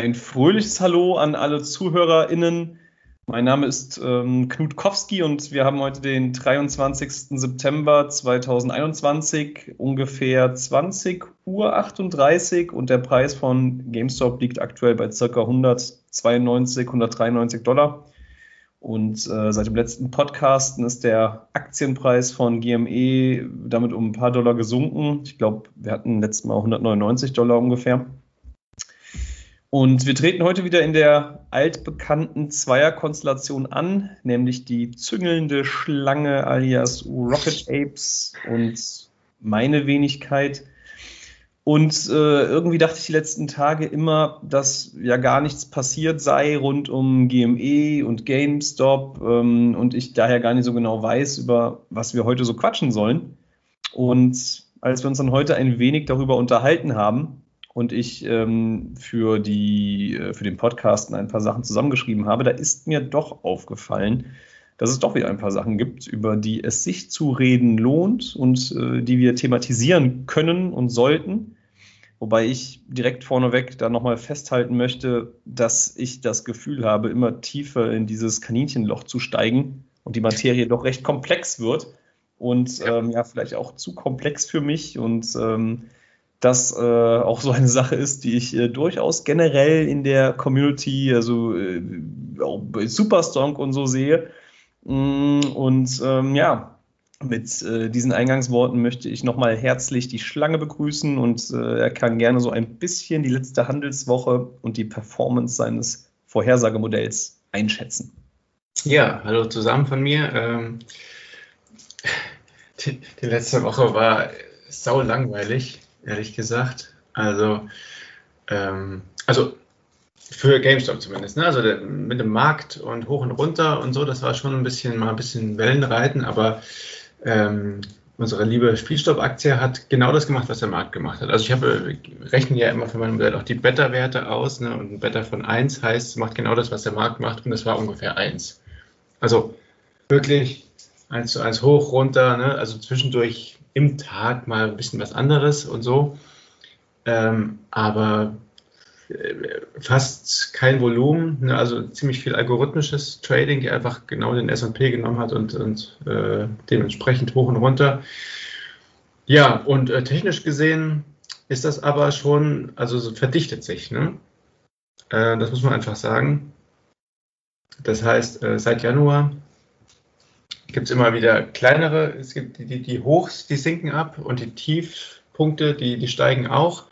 Ein fröhliches Hallo an alle ZuhörerInnen. Mein Name ist ähm, Knut Kowski und wir haben heute den 23. September 2021, ungefähr 20 Uhr 38 und der Preis von GameStop liegt aktuell bei ca. 192, 193 Dollar. Und äh, seit dem letzten Podcasten ist der Aktienpreis von GME damit um ein paar Dollar gesunken. Ich glaube, wir hatten letztes Mal 199 Dollar ungefähr. Und wir treten heute wieder in der altbekannten Zweierkonstellation an, nämlich die züngelnde Schlange alias Rocket Apes und meine Wenigkeit. Und äh, irgendwie dachte ich die letzten Tage immer, dass ja gar nichts passiert sei rund um GME und GameStop ähm, und ich daher gar nicht so genau weiß, über was wir heute so quatschen sollen. Und als wir uns dann heute ein wenig darüber unterhalten haben und ich ähm, für, die, äh, für den Podcast ein paar Sachen zusammengeschrieben habe, da ist mir doch aufgefallen, dass es doch wieder ein paar Sachen gibt, über die es sich zu reden lohnt und äh, die wir thematisieren können und sollten. Wobei ich direkt vorneweg da nochmal festhalten möchte, dass ich das Gefühl habe, immer tiefer in dieses Kaninchenloch zu steigen und die Materie doch recht komplex wird und ja, ähm, ja vielleicht auch zu komplex für mich und ähm, das äh, auch so eine Sache ist, die ich äh, durchaus generell in der Community, also äh, auch bei Superstonk und so sehe. Mm, und ähm, ja, mit äh, diesen Eingangsworten möchte ich nochmal herzlich die Schlange begrüßen und äh, er kann gerne so ein bisschen die letzte Handelswoche und die Performance seines Vorhersagemodells einschätzen. Ja, hallo zusammen von mir. Ähm, die, die, letzte Woche war sau langweilig, ehrlich gesagt. Also, ähm, also für GameStop zumindest. Ne? Also der, mit dem Markt und hoch und runter und so, das war schon ein bisschen mal ein bisschen Wellenreiten, aber ähm, unsere liebe Spielstopp-Aktie hat genau das gemacht, was der Markt gemacht hat. Also ich habe, rechne ja immer für mein Modell auch die Beta-Werte aus. Ne? Und ein Beta von 1 heißt, macht genau das, was der Markt macht. Und das war ungefähr 1. Also wirklich 1 zu 1 hoch, runter. Ne? Also zwischendurch im Tag mal ein bisschen was anderes und so. Ähm, aber äh, fast kein Volumen, ne? also ziemlich viel algorithmisches Trading, die einfach genau den S&P genommen hat und, und äh, dementsprechend hoch und runter. Ja, und äh, technisch gesehen ist das aber schon, also so verdichtet sich, ne? Äh, das muss man einfach sagen. Das heißt, äh, seit Januar gibt es immer wieder kleinere, es gibt die, die, Hochs, die sinken ab und die Tiefpunkte, die, die steigen auch.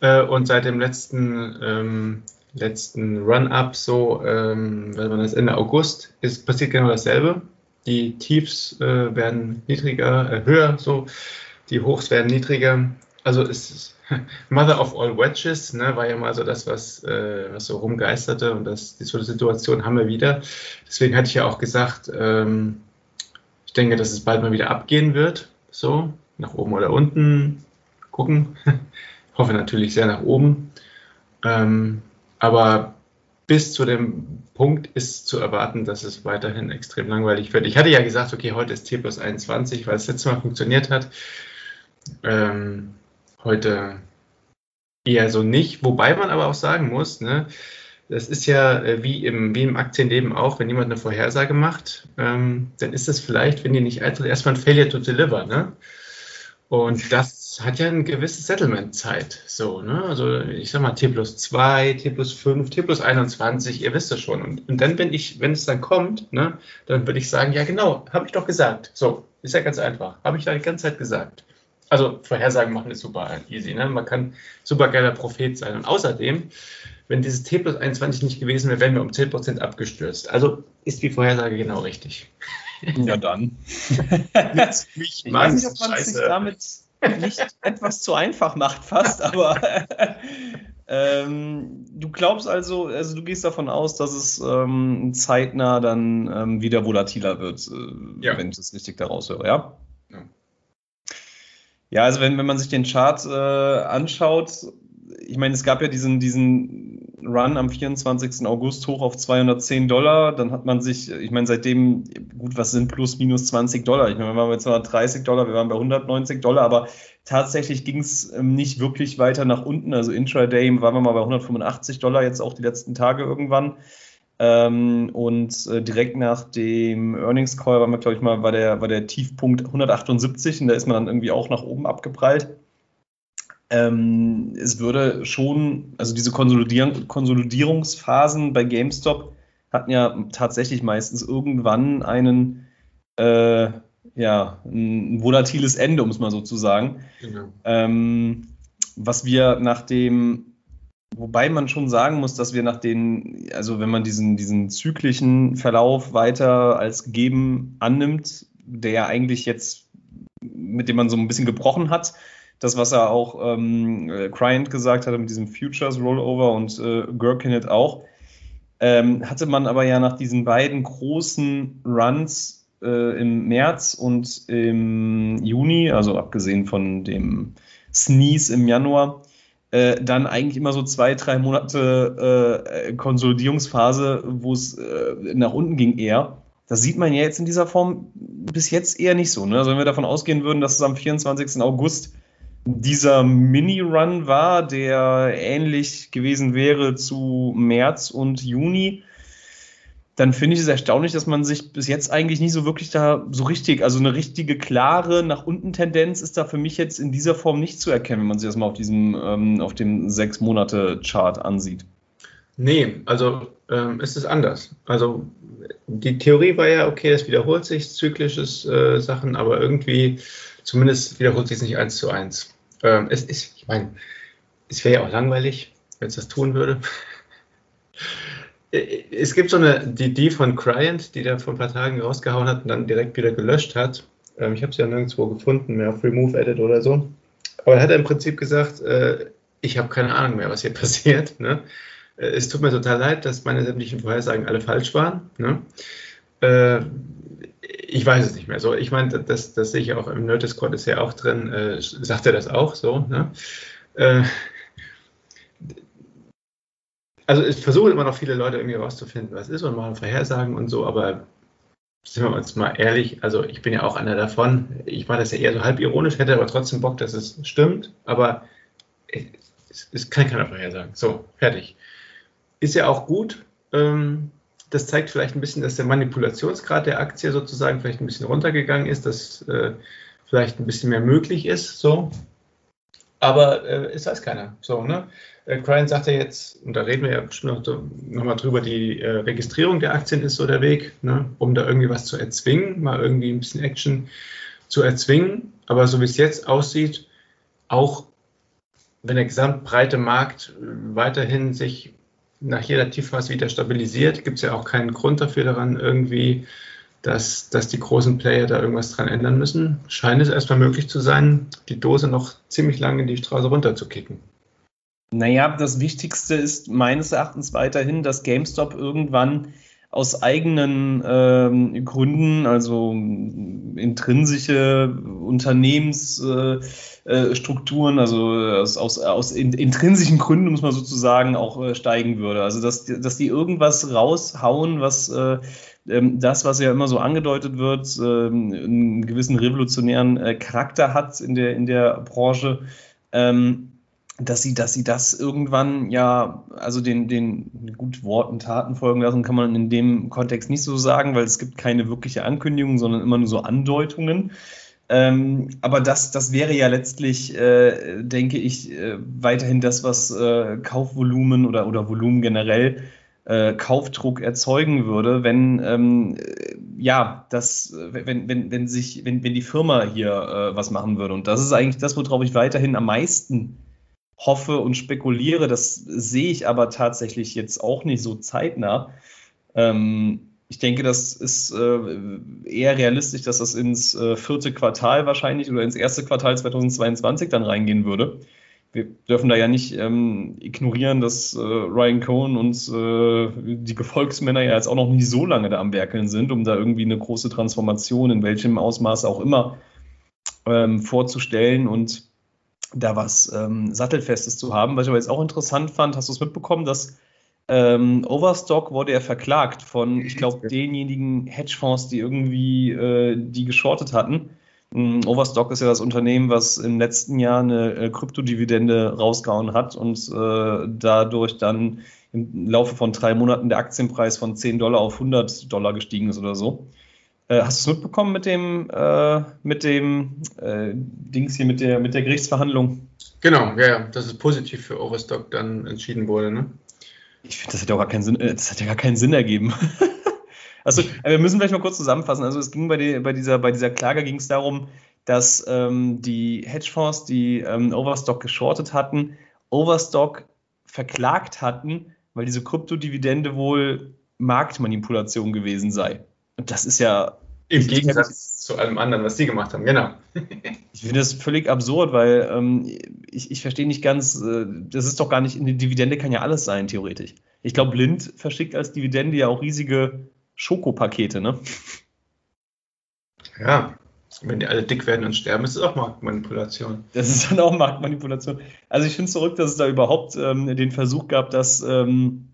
Äh, und seit dem letzten, ähm, letzten Run-Up, so, ähm, wenn man das Ende August, ist passiert genau dasselbe. Die Tiefs äh, werden niedriger, äh, höher, so, die Hochs werden niedriger. Also es ist Mother of all Wedges, ne, war ja mal so das, was, äh, was so rumgeisterte und das, die so eine Situation haben wir wieder. Deswegen hatte ich ja auch gesagt, ähm, denke, dass es bald mal wieder abgehen wird, so, nach oben oder unten, gucken. hoffe natürlich sehr nach oben. Ähm, aber bis zu dem Punkt ist zu erwarten, dass es weiterhin extrem langweilig wird. Ich hatte ja gesagt, okay, heute ist T plus 21, weil es letztes Mal funktioniert hat. Ähm, heute eher so nicht. Wobei man aber auch sagen muss, ne, das ist ja äh, wie, im, wie im Aktienleben auch, wenn jemand eine Vorhersage macht, ähm, dann ist das vielleicht, wenn die nicht eintritt, erstmal ein Failure to Deliver. Ne? Und das hat ja eine gewisse Settlement-Zeit. So, ne? Also ich sag mal T plus 2, T plus 5, T plus 21, ihr wisst das schon. Und, und dann, wenn ich, wenn es dann kommt, ne, dann würde ich sagen, ja genau, habe ich doch gesagt. So, ist ja ganz einfach. Habe ich da die ganze Zeit gesagt. Also Vorhersagen machen ist super easy. Ne? Man kann super geiler Prophet sein. Und außerdem, wenn dieses T plus 21 nicht gewesen wäre, wären wir um 10% abgestürzt. Also ist die Vorhersage genau richtig. Ja, dann. ich weiß nicht, ob man sich damit nicht etwas zu einfach macht fast, aber ähm, du glaubst also, also du gehst davon aus, dass es ähm, zeitnah dann ähm, wieder volatiler wird, äh, ja. wenn ich das richtig daraus höre, ja? Ja, ja also wenn, wenn man sich den Chart äh, anschaut, ich meine, es gab ja diesen, diesen Run am 24. August hoch auf 210 Dollar. Dann hat man sich, ich meine, seitdem, gut, was sind plus minus 20 Dollar? Ich meine, wir waren bei 230 Dollar, wir waren bei 190 Dollar, aber tatsächlich ging es ähm, nicht wirklich weiter nach unten. Also Intraday waren wir mal bei 185 Dollar, jetzt auch die letzten Tage irgendwann. Ähm, und äh, direkt nach dem Earnings Call war wir, glaube ich mal, war der, war der Tiefpunkt 178 und da ist man dann irgendwie auch nach oben abgeprallt. Ähm, es würde schon, also diese Konsolidierung, Konsolidierungsphasen bei GameStop hatten ja tatsächlich meistens irgendwann einen, äh, ja, ein volatiles Ende, um es mal so zu sagen. Genau. Ähm, was wir nach dem Wobei man schon sagen muss, dass wir nach den, also wenn man diesen, diesen zyklischen Verlauf weiter als gegeben annimmt, der eigentlich jetzt, mit dem man so ein bisschen gebrochen hat, das, was er auch ähm, Cryant gesagt hatte mit diesem Futures Rollover und äh, Gherkinit auch, ähm, hatte man aber ja nach diesen beiden großen Runs äh, im März und im Juni, also abgesehen von dem Sneeze im Januar, äh, dann eigentlich immer so zwei, drei Monate äh, Konsolidierungsphase, wo es äh, nach unten ging eher. Das sieht man ja jetzt in dieser Form bis jetzt eher nicht so. Ne? Also wenn wir davon ausgehen würden, dass es am 24. August dieser Mini-Run war, der ähnlich gewesen wäre zu März und Juni, dann finde ich es erstaunlich, dass man sich bis jetzt eigentlich nicht so wirklich da so richtig, also eine richtige klare nach unten Tendenz ist da für mich jetzt in dieser Form nicht zu erkennen, wenn man sich das mal auf diesem, ähm, auf dem sechs Monate Chart ansieht. Nee, also ähm, ist es anders. Also die Theorie war ja, okay, das wiederholt sich, zyklisches äh, Sachen, aber irgendwie zumindest wiederholt sich es nicht eins zu eins. Ähm, es ist, ich meine, es wäre ja auch langweilig, wenn es das tun würde. es gibt so eine, die, die von Cryant, die der vor ein paar Tagen rausgehauen hat und dann direkt wieder gelöscht hat. Ähm, ich habe sie ja nirgendwo gefunden, mehr auf Remove Edit oder so. Aber er hat im Prinzip gesagt, äh, ich habe keine Ahnung mehr, was hier passiert. Ne? Äh, es tut mir total leid, dass meine sämtlichen Vorhersagen alle falsch waren. Ne? Äh, ich weiß es nicht mehr. So, ich meine, das, das sehe ich auch im Nerd Discord ist ja auch drin. Äh, sagt er das auch so? Ne? Äh, also es versuchen immer noch viele Leute irgendwie rauszufinden, was ist und machen Vorhersagen und so, aber sind wir uns mal ehrlich, also ich bin ja auch einer davon. Ich mache das ja eher so halb ironisch, hätte aber trotzdem Bock, dass es stimmt, aber es, es kann keiner vorhersagen. So, fertig. Ist ja auch gut. Ähm, das zeigt vielleicht ein bisschen, dass der Manipulationsgrad der Aktie sozusagen vielleicht ein bisschen runtergegangen ist, dass äh, vielleicht ein bisschen mehr möglich ist. So. Aber äh, es weiß keiner. So, ne? Äh, Cryan sagt ja jetzt, und da reden wir ja bestimmt noch, noch mal drüber, die äh, Registrierung der Aktien ist so der Weg, ne, um da irgendwie was zu erzwingen, mal irgendwie ein bisschen Action zu erzwingen. Aber so wie es jetzt aussieht, auch wenn der gesamtbreite Markt weiterhin sich nach jeder Tiefphase wieder stabilisiert, gibt es ja auch keinen Grund dafür daran, irgendwie, dass, dass die großen Player da irgendwas dran ändern müssen. Scheint es erstmal möglich zu sein, die Dose noch ziemlich lange in die Straße runterzukicken. Naja, das Wichtigste ist meines Erachtens weiterhin, dass GameStop irgendwann aus eigenen ähm, Gründen, also intrinsische Unternehmensstrukturen, äh, äh, also aus, aus, aus in, intrinsischen Gründen, muss man sozusagen, auch äh, steigen würde. Also dass, dass die irgendwas raushauen, was äh, ähm, das, was ja immer so angedeutet wird, ähm, einen gewissen revolutionären äh, Charakter hat in der, in der Branche. Ähm, dass sie, dass sie das irgendwann ja, also den, den gut Worten, Taten folgen lassen, kann man in dem Kontext nicht so sagen, weil es gibt keine wirkliche Ankündigung, sondern immer nur so Andeutungen. Ähm, aber das, das wäre ja letztlich, äh, denke ich, äh, weiterhin das, was äh, Kaufvolumen oder, oder Volumen generell äh, Kaufdruck erzeugen würde, wenn ähm, ja, das, wenn, wenn, wenn sich, wenn, wenn die Firma hier äh, was machen würde. Und das ist eigentlich das, worauf ich weiterhin am meisten hoffe und spekuliere. Das sehe ich aber tatsächlich jetzt auch nicht so zeitnah. Ähm, ich denke, das ist äh, eher realistisch, dass das ins äh, vierte Quartal wahrscheinlich oder ins erste Quartal 2022 dann reingehen würde. Wir dürfen da ja nicht ähm, ignorieren, dass äh, Ryan Cohen und äh, die Gefolgsmänner ja jetzt auch noch nicht so lange da am Werkeln sind, um da irgendwie eine große Transformation in welchem Ausmaß auch immer ähm, vorzustellen. Und da was ähm, Sattelfestes zu haben. Was ich aber jetzt auch interessant fand, hast du es mitbekommen, dass ähm, Overstock wurde er verklagt von, ich glaube, denjenigen Hedgefonds, die irgendwie äh, die geschortet hatten. Ähm, Overstock ist ja das Unternehmen, was im letzten Jahr eine äh, Kryptodividende rausgehauen hat und äh, dadurch dann im Laufe von drei Monaten der Aktienpreis von 10 Dollar auf 100 Dollar gestiegen ist oder so. Äh, hast du es mitbekommen mit dem, äh, mit dem äh, Dings hier, mit der, mit der Gerichtsverhandlung? Genau, ja, ja, dass es positiv für Overstock dann entschieden wurde, ne? Ich finde, das hat ja auch gar keinen Sinn, äh, das hat ja gar keinen Sinn ergeben. also, äh, wir müssen vielleicht mal kurz zusammenfassen. Also, es ging bei, die, bei, dieser, bei dieser Klage ging es darum, dass ähm, die Hedgefonds, die ähm, Overstock geschortet hatten, Overstock verklagt hatten, weil diese Kryptodividende wohl Marktmanipulation gewesen sei. Und das ist ja. Im Gegensatz zu allem anderen, was die gemacht haben, genau. ich finde das völlig absurd, weil ähm, ich, ich verstehe nicht ganz, äh, das ist doch gar nicht, eine Dividende kann ja alles sein, theoretisch. Ich glaube, Blind verschickt als Dividende ja auch riesige Schokopakete, ne? Ja, wenn die alle dick werden und sterben, ist es auch Marktmanipulation. Das ist dann auch Marktmanipulation. Also ich finde es verrückt, dass es da überhaupt ähm, den Versuch gab, dass ähm,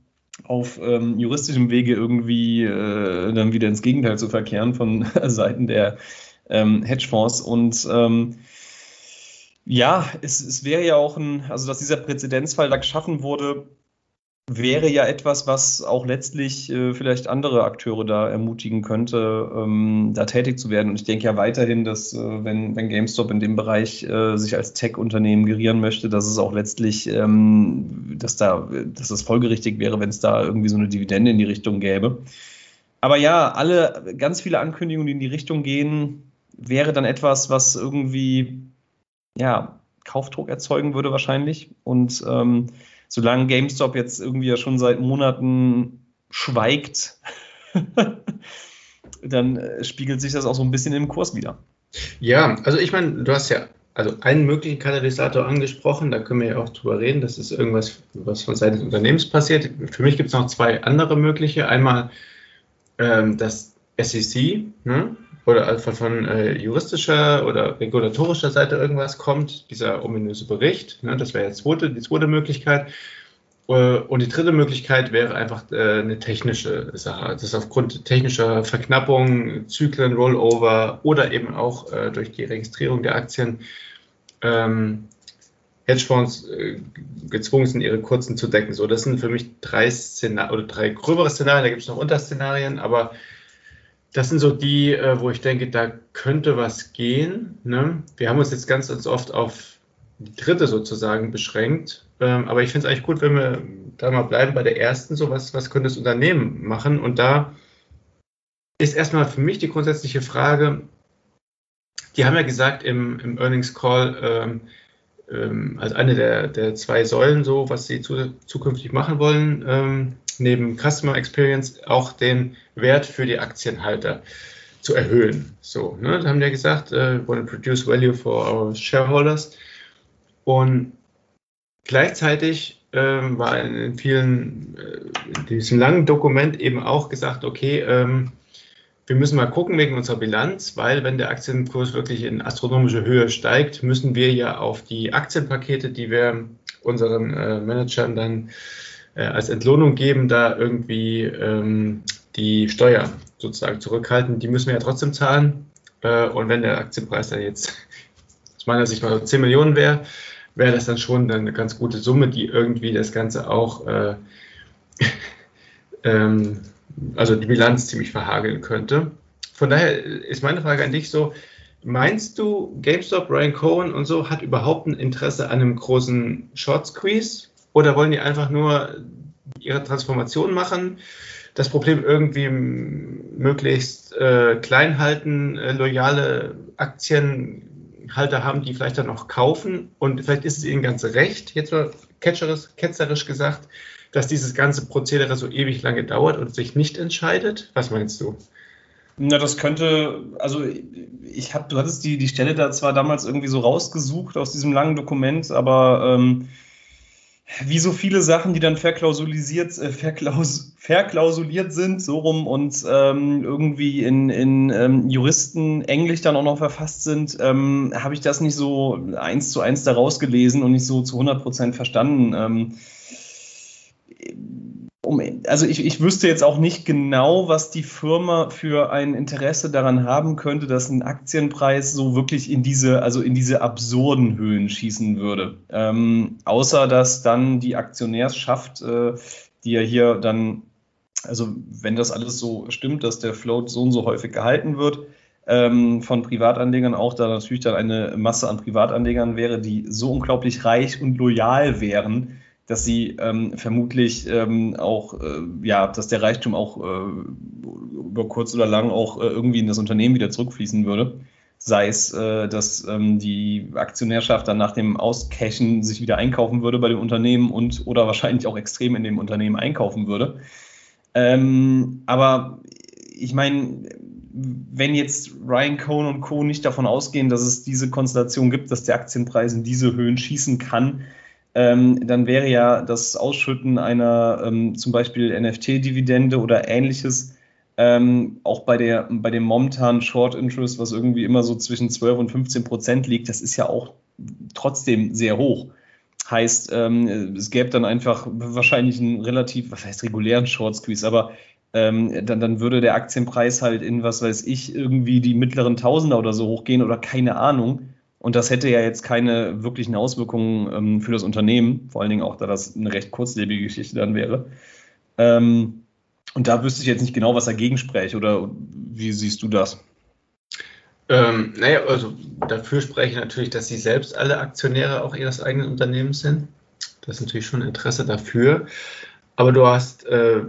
auf ähm, juristischem Wege irgendwie äh, dann wieder ins Gegenteil zu verkehren von Seiten der ähm, Hedgefonds. Und ähm, ja, es, es wäre ja auch ein, also dass dieser Präzedenzfall da geschaffen wurde, wäre ja etwas, was auch letztlich äh, vielleicht andere Akteure da ermutigen könnte, ähm, da tätig zu werden. Und ich denke ja weiterhin, dass äh, wenn, wenn GameStop in dem Bereich äh, sich als Tech-Unternehmen gerieren möchte, dass es auch letztlich, ähm, dass da, dass es folgerichtig wäre, wenn es da irgendwie so eine Dividende in die Richtung gäbe. Aber ja, alle, ganz viele Ankündigungen, die in die Richtung gehen, wäre dann etwas, was irgendwie, ja, Kaufdruck erzeugen würde wahrscheinlich. Und ähm, solange GameStop jetzt irgendwie ja schon seit Monaten schweigt, dann äh, spiegelt sich das auch so ein bisschen im Kurs wieder. Ja, also ich meine, du hast ja also einen möglichen Katalysator angesprochen, da können wir ja auch drüber reden, das ist irgendwas, was von Seiten des Unternehmens passiert. Für mich gibt es noch zwei andere mögliche. Einmal ähm, das SEC, ne? Oder von, von äh, juristischer oder regulatorischer Seite irgendwas kommt, dieser ominöse Bericht. Ne, das wäre jetzt zweite, die zweite Möglichkeit. Äh, und die dritte Möglichkeit wäre einfach äh, eine technische Sache. Das ist aufgrund technischer Verknappung, Zyklen, Rollover oder eben auch äh, durch die Registrierung der Aktien ähm, Hedgefonds äh, gezwungen sind, ihre Kurzen zu decken. So, das sind für mich drei Szenarien oder drei gröbere Szenarien. Da gibt es noch Unterszenarien, aber das sind so die, äh, wo ich denke, da könnte was gehen. Ne? Wir haben uns jetzt ganz, ganz oft auf die dritte sozusagen beschränkt. Ähm, aber ich finde es eigentlich gut, wenn wir da mal bleiben bei der ersten, so was, was könnte das Unternehmen machen? Und da ist erstmal für mich die grundsätzliche Frage, die haben ja gesagt im, im Earnings Call, ähm, ähm, als eine der, der zwei Säulen, so was sie zu, zukünftig machen wollen, ähm, neben Customer Experience auch den Wert für die Aktienhalter zu erhöhen. So, ne, da haben ja gesagt, äh, want to produce value for our shareholders. Und gleichzeitig ähm, war in vielen, äh, in diesem langen Dokument eben auch gesagt, okay, ähm, wir müssen mal gucken wegen unserer Bilanz, weil wenn der Aktienkurs wirklich in astronomische Höhe steigt, müssen wir ja auf die Aktienpakete, die wir unseren äh, Managern dann äh, als Entlohnung geben, da irgendwie ähm, die Steuer sozusagen zurückhalten. Die müssen wir ja trotzdem zahlen. Äh, und wenn der Aktienpreis dann jetzt aus meiner Sicht mal 10 Millionen wäre, wäre das dann schon eine ganz gute Summe, die irgendwie das Ganze auch, äh, ähm, also die Bilanz ziemlich verhageln könnte. Von daher ist meine Frage an dich so, meinst du, GameStop, Ryan Cohen und so hat überhaupt ein Interesse an einem großen Short Squeeze? Oder wollen die einfach nur ihre Transformation machen? Das Problem irgendwie möglichst äh, klein halten, äh, loyale Aktienhalter haben, die vielleicht dann noch kaufen. Und vielleicht ist es ihnen ganz recht, jetzt mal ketzerisch gesagt, dass dieses ganze Prozedere so ewig lange dauert und sich nicht entscheidet. Was meinst du? Na, das könnte, also ich habe, du hattest die, die Stelle da zwar damals irgendwie so rausgesucht aus diesem langen Dokument, aber ähm, wie so viele Sachen, die dann verklausulisiert, äh, verklaus, verklausuliert sind, so rum und ähm, irgendwie in, in ähm, Juristen Englisch dann auch noch verfasst sind, ähm, habe ich das nicht so eins zu eins daraus gelesen und nicht so zu 100 Prozent verstanden. Um, also ich, ich wüsste jetzt auch nicht genau, was die Firma für ein Interesse daran haben könnte, dass ein Aktienpreis so wirklich in diese, also in diese absurden Höhen schießen würde. Ähm, außer dass dann die Aktionärschaft, äh, die ja hier dann, also wenn das alles so stimmt, dass der Float so und so häufig gehalten wird, ähm, von Privatanlegern auch da natürlich dann eine Masse an Privatanlegern wäre, die so unglaublich reich und loyal wären, dass sie ähm, vermutlich ähm, auch, äh, ja, dass der Reichtum auch äh, über kurz oder lang auch äh, irgendwie in das Unternehmen wieder zurückfließen würde. Sei es, äh, dass ähm, die Aktionärschaft dann nach dem Auscashen sich wieder einkaufen würde bei dem Unternehmen und oder wahrscheinlich auch extrem in dem Unternehmen einkaufen würde. Ähm, aber ich meine, wenn jetzt Ryan Cohn und Co. nicht davon ausgehen, dass es diese Konstellation gibt, dass der Aktienpreis in diese Höhen schießen kann, ähm, dann wäre ja das Ausschütten einer ähm, zum Beispiel NFT-Dividende oder ähnliches ähm, auch bei, der, bei dem momentanen Short Interest, was irgendwie immer so zwischen 12 und 15 Prozent liegt, das ist ja auch trotzdem sehr hoch. Heißt, ähm, es gäbe dann einfach wahrscheinlich einen relativ, was heißt regulären Short Squeeze, aber ähm, dann, dann würde der Aktienpreis halt in, was weiß ich, irgendwie die mittleren Tausender oder so hochgehen oder keine Ahnung. Und das hätte ja jetzt keine wirklichen Auswirkungen ähm, für das Unternehmen, vor allen Dingen auch, da das eine recht kurzlebige Geschichte dann wäre. Ähm, und da wüsste ich jetzt nicht genau, was dagegen spreche, oder wie siehst du das? Ähm, naja, also dafür spreche ich natürlich, dass sie selbst alle Aktionäre auch ihres eigenen Unternehmens sind. Das ist natürlich schon Interesse dafür. Aber du hast äh,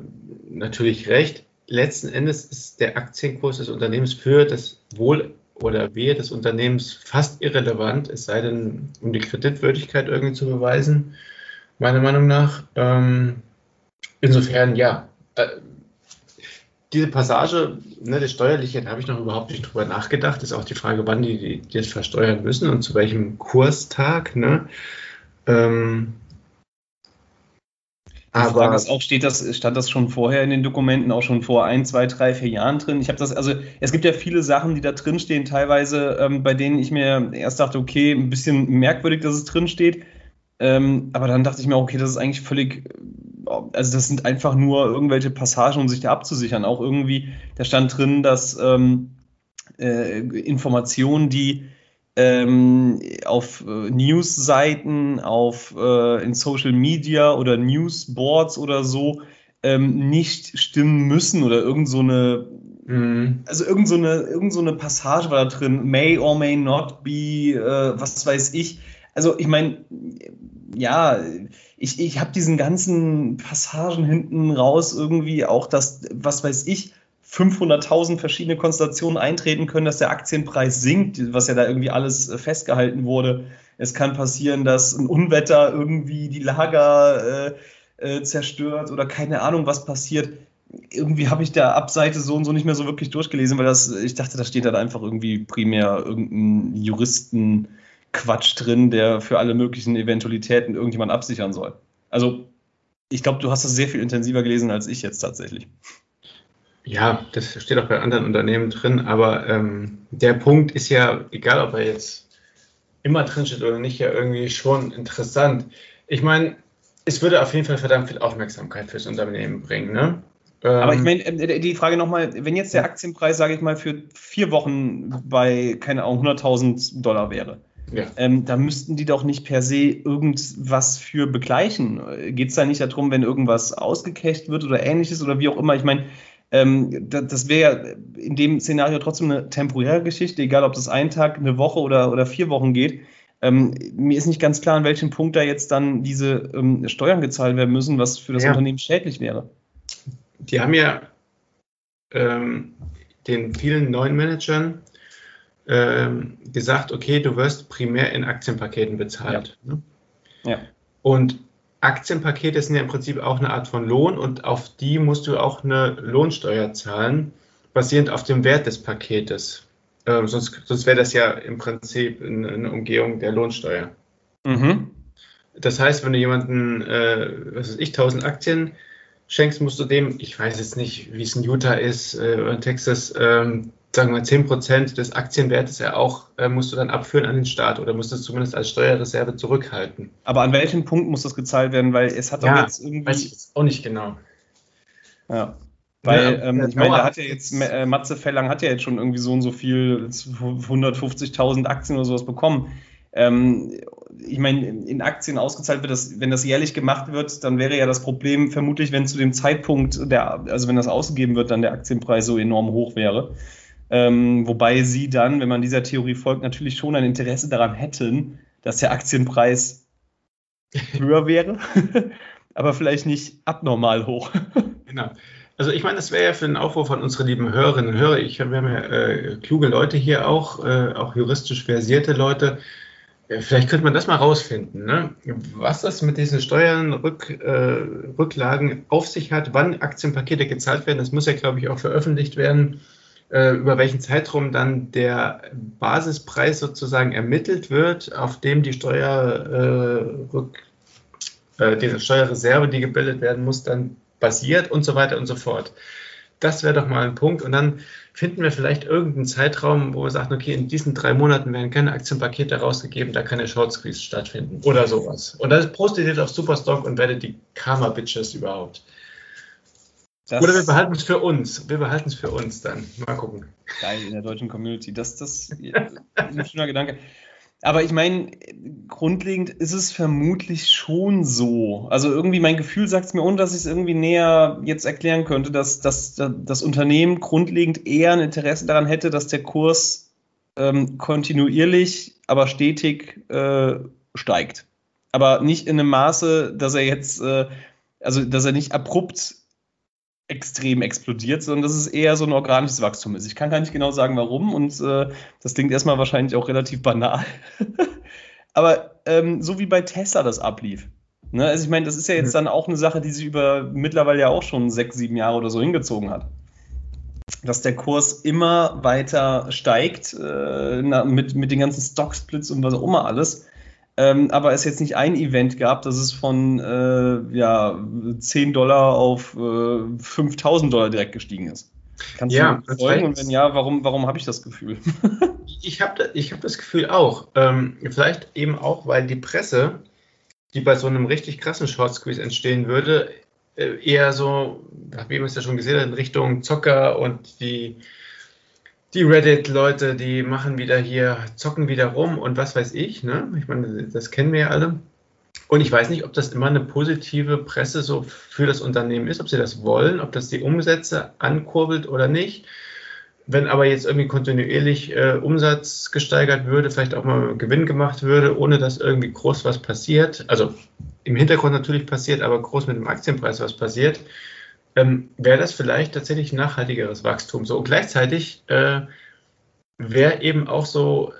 natürlich recht. Letzten Endes ist der Aktienkurs des Unternehmens für das Wohl oder Wehe des Unternehmens fast irrelevant, es sei denn, um die Kreditwürdigkeit irgendwie zu beweisen, meiner Meinung nach. Ähm, insofern, ja. Äh, diese Passage, ne, das Steuerliche, da habe ich noch überhaupt nicht drüber nachgedacht. Ist auch die Frage, wann die, die, das versteuern müssen und zu welchem Kurstag. Ne? Ähm, aber ist auch, steht das, stand das schon vorher in den Dokumenten, auch schon vor ein, zwei, drei, vier Jahren drin? Ich habe das, also es gibt ja viele Sachen, die da drin stehen, teilweise, ähm, bei denen ich mir erst dachte, okay, ein bisschen merkwürdig, dass es drin steht. Ähm, aber dann dachte ich mir, okay, das ist eigentlich völlig, also das sind einfach nur irgendwelche Passagen, um sich da abzusichern. Auch irgendwie, da stand drin, dass ähm, äh, Informationen, die ähm, auf äh, News-Seiten, auf äh, in Social Media oder Newsboards oder so ähm, nicht stimmen müssen oder irgend so eine mhm. also irgend so eine irgend so eine Passage war da drin may or may not be äh, was weiß ich also ich meine ja ich, ich habe diesen ganzen Passagen hinten raus irgendwie auch das was weiß ich 500.000 verschiedene Konstellationen eintreten können, dass der Aktienpreis sinkt, was ja da irgendwie alles äh, festgehalten wurde. Es kann passieren, dass ein Unwetter irgendwie die Lager äh, äh, zerstört oder keine Ahnung, was passiert. Irgendwie habe ich da ab Seite so und so nicht mehr so wirklich durchgelesen, weil das, ich dachte, da steht halt einfach irgendwie primär irgendein Juristenquatsch drin, der für alle möglichen Eventualitäten irgendjemand absichern soll. Also, ich glaube, du hast das sehr viel intensiver gelesen als ich jetzt tatsächlich. Ja, das steht auch bei anderen Unternehmen drin, aber ähm, der Punkt ist ja, egal ob er jetzt immer drin steht oder nicht, ja irgendwie schon interessant. Ich meine, es würde auf jeden Fall verdammt viel Aufmerksamkeit fürs Unternehmen bringen. Ne? Aber ich ähm, meine, äh, die Frage nochmal, wenn jetzt der Aktienpreis, sage ich mal, für vier Wochen bei, keine Ahnung, 100.000 Dollar wäre, ja. ähm, da müssten die doch nicht per se irgendwas für begleichen. Geht es da nicht darum, wenn irgendwas ausgecasht wird oder ähnliches oder wie auch immer? Ich meine, ähm, das, das wäre in dem Szenario trotzdem eine temporäre Geschichte, egal ob das ein Tag, eine Woche oder, oder vier Wochen geht. Ähm, mir ist nicht ganz klar, an welchem Punkt da jetzt dann diese ähm, Steuern gezahlt werden müssen, was für das ja. Unternehmen schädlich wäre. Die haben ja ähm, den vielen neuen Managern ähm, gesagt, okay, du wirst primär in Aktienpaketen bezahlt. Ja. Ne? ja. Und Aktienpakete sind ja im Prinzip auch eine Art von Lohn und auf die musst du auch eine Lohnsteuer zahlen, basierend auf dem Wert des Paketes. Ähm, sonst sonst wäre das ja im Prinzip eine, eine Umgehung der Lohnsteuer. Mhm. Das heißt, wenn du jemanden, äh, was weiß ich, 1000 Aktien schenkst, musst du dem, ich weiß jetzt nicht, wie es in Utah ist äh, oder in Texas, ähm, sagen wir 10 Prozent des Aktienwertes ja auch, äh, musst du dann abführen an den Staat oder musst du es zumindest als Steuerreserve zurückhalten. Aber an welchem Punkt muss das gezahlt werden? Weil es hat doch ja, jetzt irgendwie. Weiß ich jetzt auch nicht genau. Ja. Weil, ja, ähm, ich meine, da hat ja jetzt, äh, Matze Fellang hat ja jetzt schon irgendwie so und so viel, 150.000 Aktien oder sowas bekommen. Ähm, ich meine, in Aktien ausgezahlt wird, das, wenn das jährlich gemacht wird, dann wäre ja das Problem vermutlich, wenn zu dem Zeitpunkt, der, also wenn das ausgegeben wird, dann der Aktienpreis so enorm hoch wäre. Ähm, wobei sie dann, wenn man dieser Theorie folgt, natürlich schon ein Interesse daran hätten, dass der Aktienpreis höher wäre, aber vielleicht nicht abnormal hoch. genau. Also ich meine, das wäre ja für einen Aufruf von unseren lieben Hörerinnen und Hörer. Ich, wir haben ja äh, kluge Leute hier auch, äh, auch juristisch versierte Leute. Äh, vielleicht könnte man das mal rausfinden, ne? was das mit diesen Steuernrücklagen äh, auf sich hat, wann Aktienpakete gezahlt werden. Das muss ja, glaube ich, auch veröffentlicht werden, über welchen Zeitraum dann der Basispreis sozusagen ermittelt wird, auf dem die Steuerrück, äh, diese Steuerreserve, die gebildet werden muss, dann basiert und so weiter und so fort. Das wäre doch mal ein Punkt. Und dann finden wir vielleicht irgendeinen Zeitraum, wo wir sagen, okay, in diesen drei Monaten werden keine Aktienpakete rausgegeben, da kann eine Short Squeeze stattfinden oder sowas. Und dann postet ihr auf Superstock und werdet die Karma-Bitches überhaupt. Das oder wir behalten es für uns. Wir behalten es für uns dann. Mal gucken. Geil in der deutschen Community. Das, das ist ein schöner Gedanke. Aber ich meine, grundlegend ist es vermutlich schon so. Also irgendwie mein Gefühl sagt es mir, ohne dass ich es irgendwie näher jetzt erklären könnte, dass, dass, das Unternehmen grundlegend eher ein Interesse daran hätte, dass der Kurs ähm, kontinuierlich, aber stetig äh, steigt. Aber nicht in einem Maße, dass er jetzt, äh, also dass er nicht abrupt extrem explodiert, sondern dass es eher so ein organisches Wachstum ist. Ich kann gar nicht genau sagen, warum und äh, das klingt erstmal wahrscheinlich auch relativ banal. Aber ähm, so wie bei Tesla das ablief. Ne? Also ich meine, das ist ja jetzt mhm. dann auch eine Sache, die sich über mittlerweile ja auch schon sechs, sieben Jahre oder so hingezogen hat. Dass der Kurs immer weiter steigt äh, na, mit, mit den ganzen Stocksplits und was auch immer alles ähm, aber es jetzt nicht ein Event gab, dass es von äh, ja, 10 Dollar auf äh, 5000 Dollar direkt gestiegen ist. Kannst ja, du folgen? Und wenn ja, warum, warum habe ich das Gefühl? ich habe ich hab das Gefühl auch. Ähm, vielleicht eben auch, weil die Presse, die bei so einem richtig krassen Short Squeeze entstehen würde, äh, eher so, wie man es ja schon gesehen hat, in Richtung Zocker und die die Reddit-Leute, die machen wieder hier, zocken wieder rum und was weiß ich. Ne? Ich meine, das kennen wir ja alle. Und ich weiß nicht, ob das immer eine positive Presse so für das Unternehmen ist, ob sie das wollen, ob das die Umsätze ankurbelt oder nicht. Wenn aber jetzt irgendwie kontinuierlich äh, Umsatz gesteigert würde, vielleicht auch mal Gewinn gemacht würde, ohne dass irgendwie groß was passiert, also im Hintergrund natürlich passiert, aber groß mit dem Aktienpreis was passiert, ähm, wäre das vielleicht tatsächlich nachhaltigeres Wachstum. So und gleichzeitig äh, wäre eben auch so,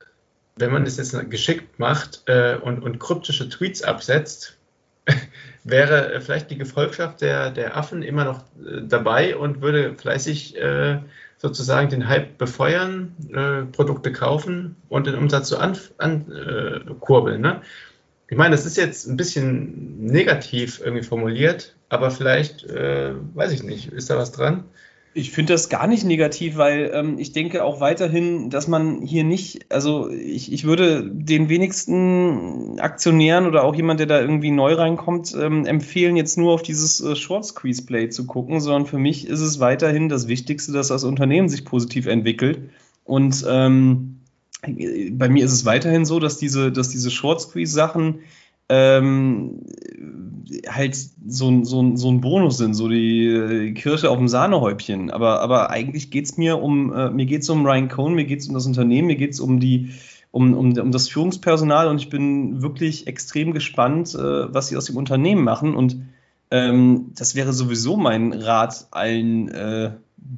wenn man das jetzt geschickt macht äh, und, und kryptische Tweets absetzt, wäre vielleicht die Gefolgschaft der, der Affen immer noch äh, dabei und würde fleißig äh, sozusagen den Hype befeuern, äh, Produkte kaufen und den Umsatz so ankurbeln. An, äh, ne? Ich meine, das ist jetzt ein bisschen negativ irgendwie formuliert, aber vielleicht, äh, weiß ich nicht, ist da was dran? Ich finde das gar nicht negativ, weil ähm, ich denke auch weiterhin, dass man hier nicht, also ich, ich würde den wenigsten Aktionären oder auch jemand, der da irgendwie neu reinkommt, ähm, empfehlen, jetzt nur auf dieses äh, Short Squeeze Play zu gucken, sondern für mich ist es weiterhin das Wichtigste, dass das Unternehmen sich positiv entwickelt. Und ähm, bei mir ist es weiterhin so, dass diese, dass diese Short Squeeze Sachen ähm, halt so, so, so ein Bonus sind, so die Kirsche auf dem Sahnehäubchen. Aber, aber eigentlich geht es mir um, äh, mir geht um Ryan Cohn, mir geht es um das Unternehmen, mir geht es um die, um, um, um das Führungspersonal und ich bin wirklich extrem gespannt, äh, was sie aus dem Unternehmen machen. Und ähm, das wäre sowieso mein Rat allen äh,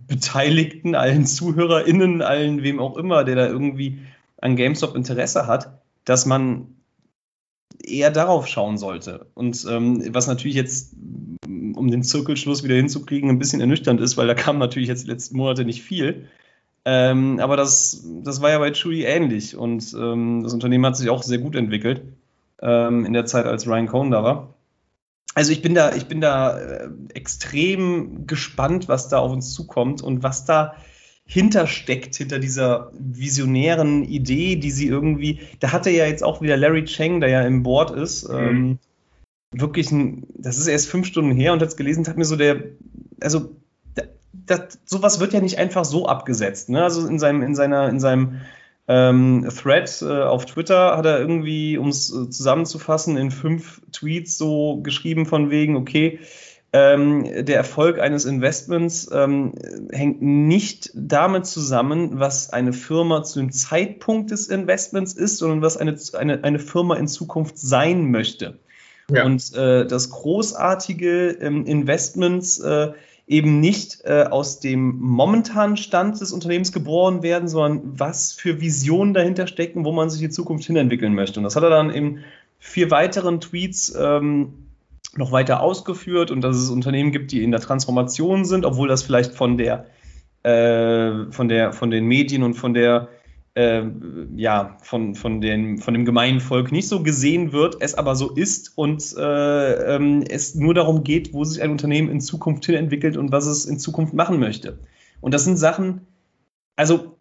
Beteiligten, allen ZuhörerInnen, allen, wem auch immer, der da irgendwie an GameStop Interesse hat, dass man eher darauf schauen sollte. Und ähm, was natürlich jetzt, um den Zirkelschluss wieder hinzukriegen, ein bisschen ernüchternd ist, weil da kam natürlich jetzt die letzten Monate nicht viel. Ähm, aber das, das war ja bei Chewy ähnlich und ähm, das Unternehmen hat sich auch sehr gut entwickelt ähm, in der Zeit, als Ryan Cohn da war. Also ich bin da, ich bin da äh, extrem gespannt, was da auf uns zukommt und was da hintersteckt, hinter dieser visionären Idee, die sie irgendwie, da hatte ja jetzt auch wieder Larry Cheng, der ja im Board ist, mhm. ähm, wirklich ein, das ist erst fünf Stunden her und hat es gelesen, hat mir so der also das, sowas wird ja nicht einfach so abgesetzt. Ne? Also in seinem, in seiner, in seinem ähm, Thread äh, auf Twitter hat er irgendwie, um es äh, zusammenzufassen, in fünf Tweets so geschrieben von wegen, okay, ähm, der Erfolg eines Investments ähm, hängt nicht damit zusammen, was eine Firma zu dem Zeitpunkt des Investments ist, sondern was eine, eine, eine Firma in Zukunft sein möchte. Ja. Und äh, das großartige ähm, Investments äh, eben nicht äh, aus dem momentanen Stand des Unternehmens geboren werden, sondern was für Visionen dahinter stecken, wo man sich in Zukunft hinentwickeln möchte. Und das hat er dann in vier weiteren Tweets ähm, noch weiter ausgeführt und dass es Unternehmen gibt, die in der Transformation sind, obwohl das vielleicht von der äh, von der von den Medien und von der äh, ja, von, von, den, von dem gemeinen Volk nicht so gesehen wird, es aber so ist und äh, ähm, es nur darum geht, wo sich ein Unternehmen in Zukunft hin entwickelt und was es in Zukunft machen möchte. Und das sind Sachen, also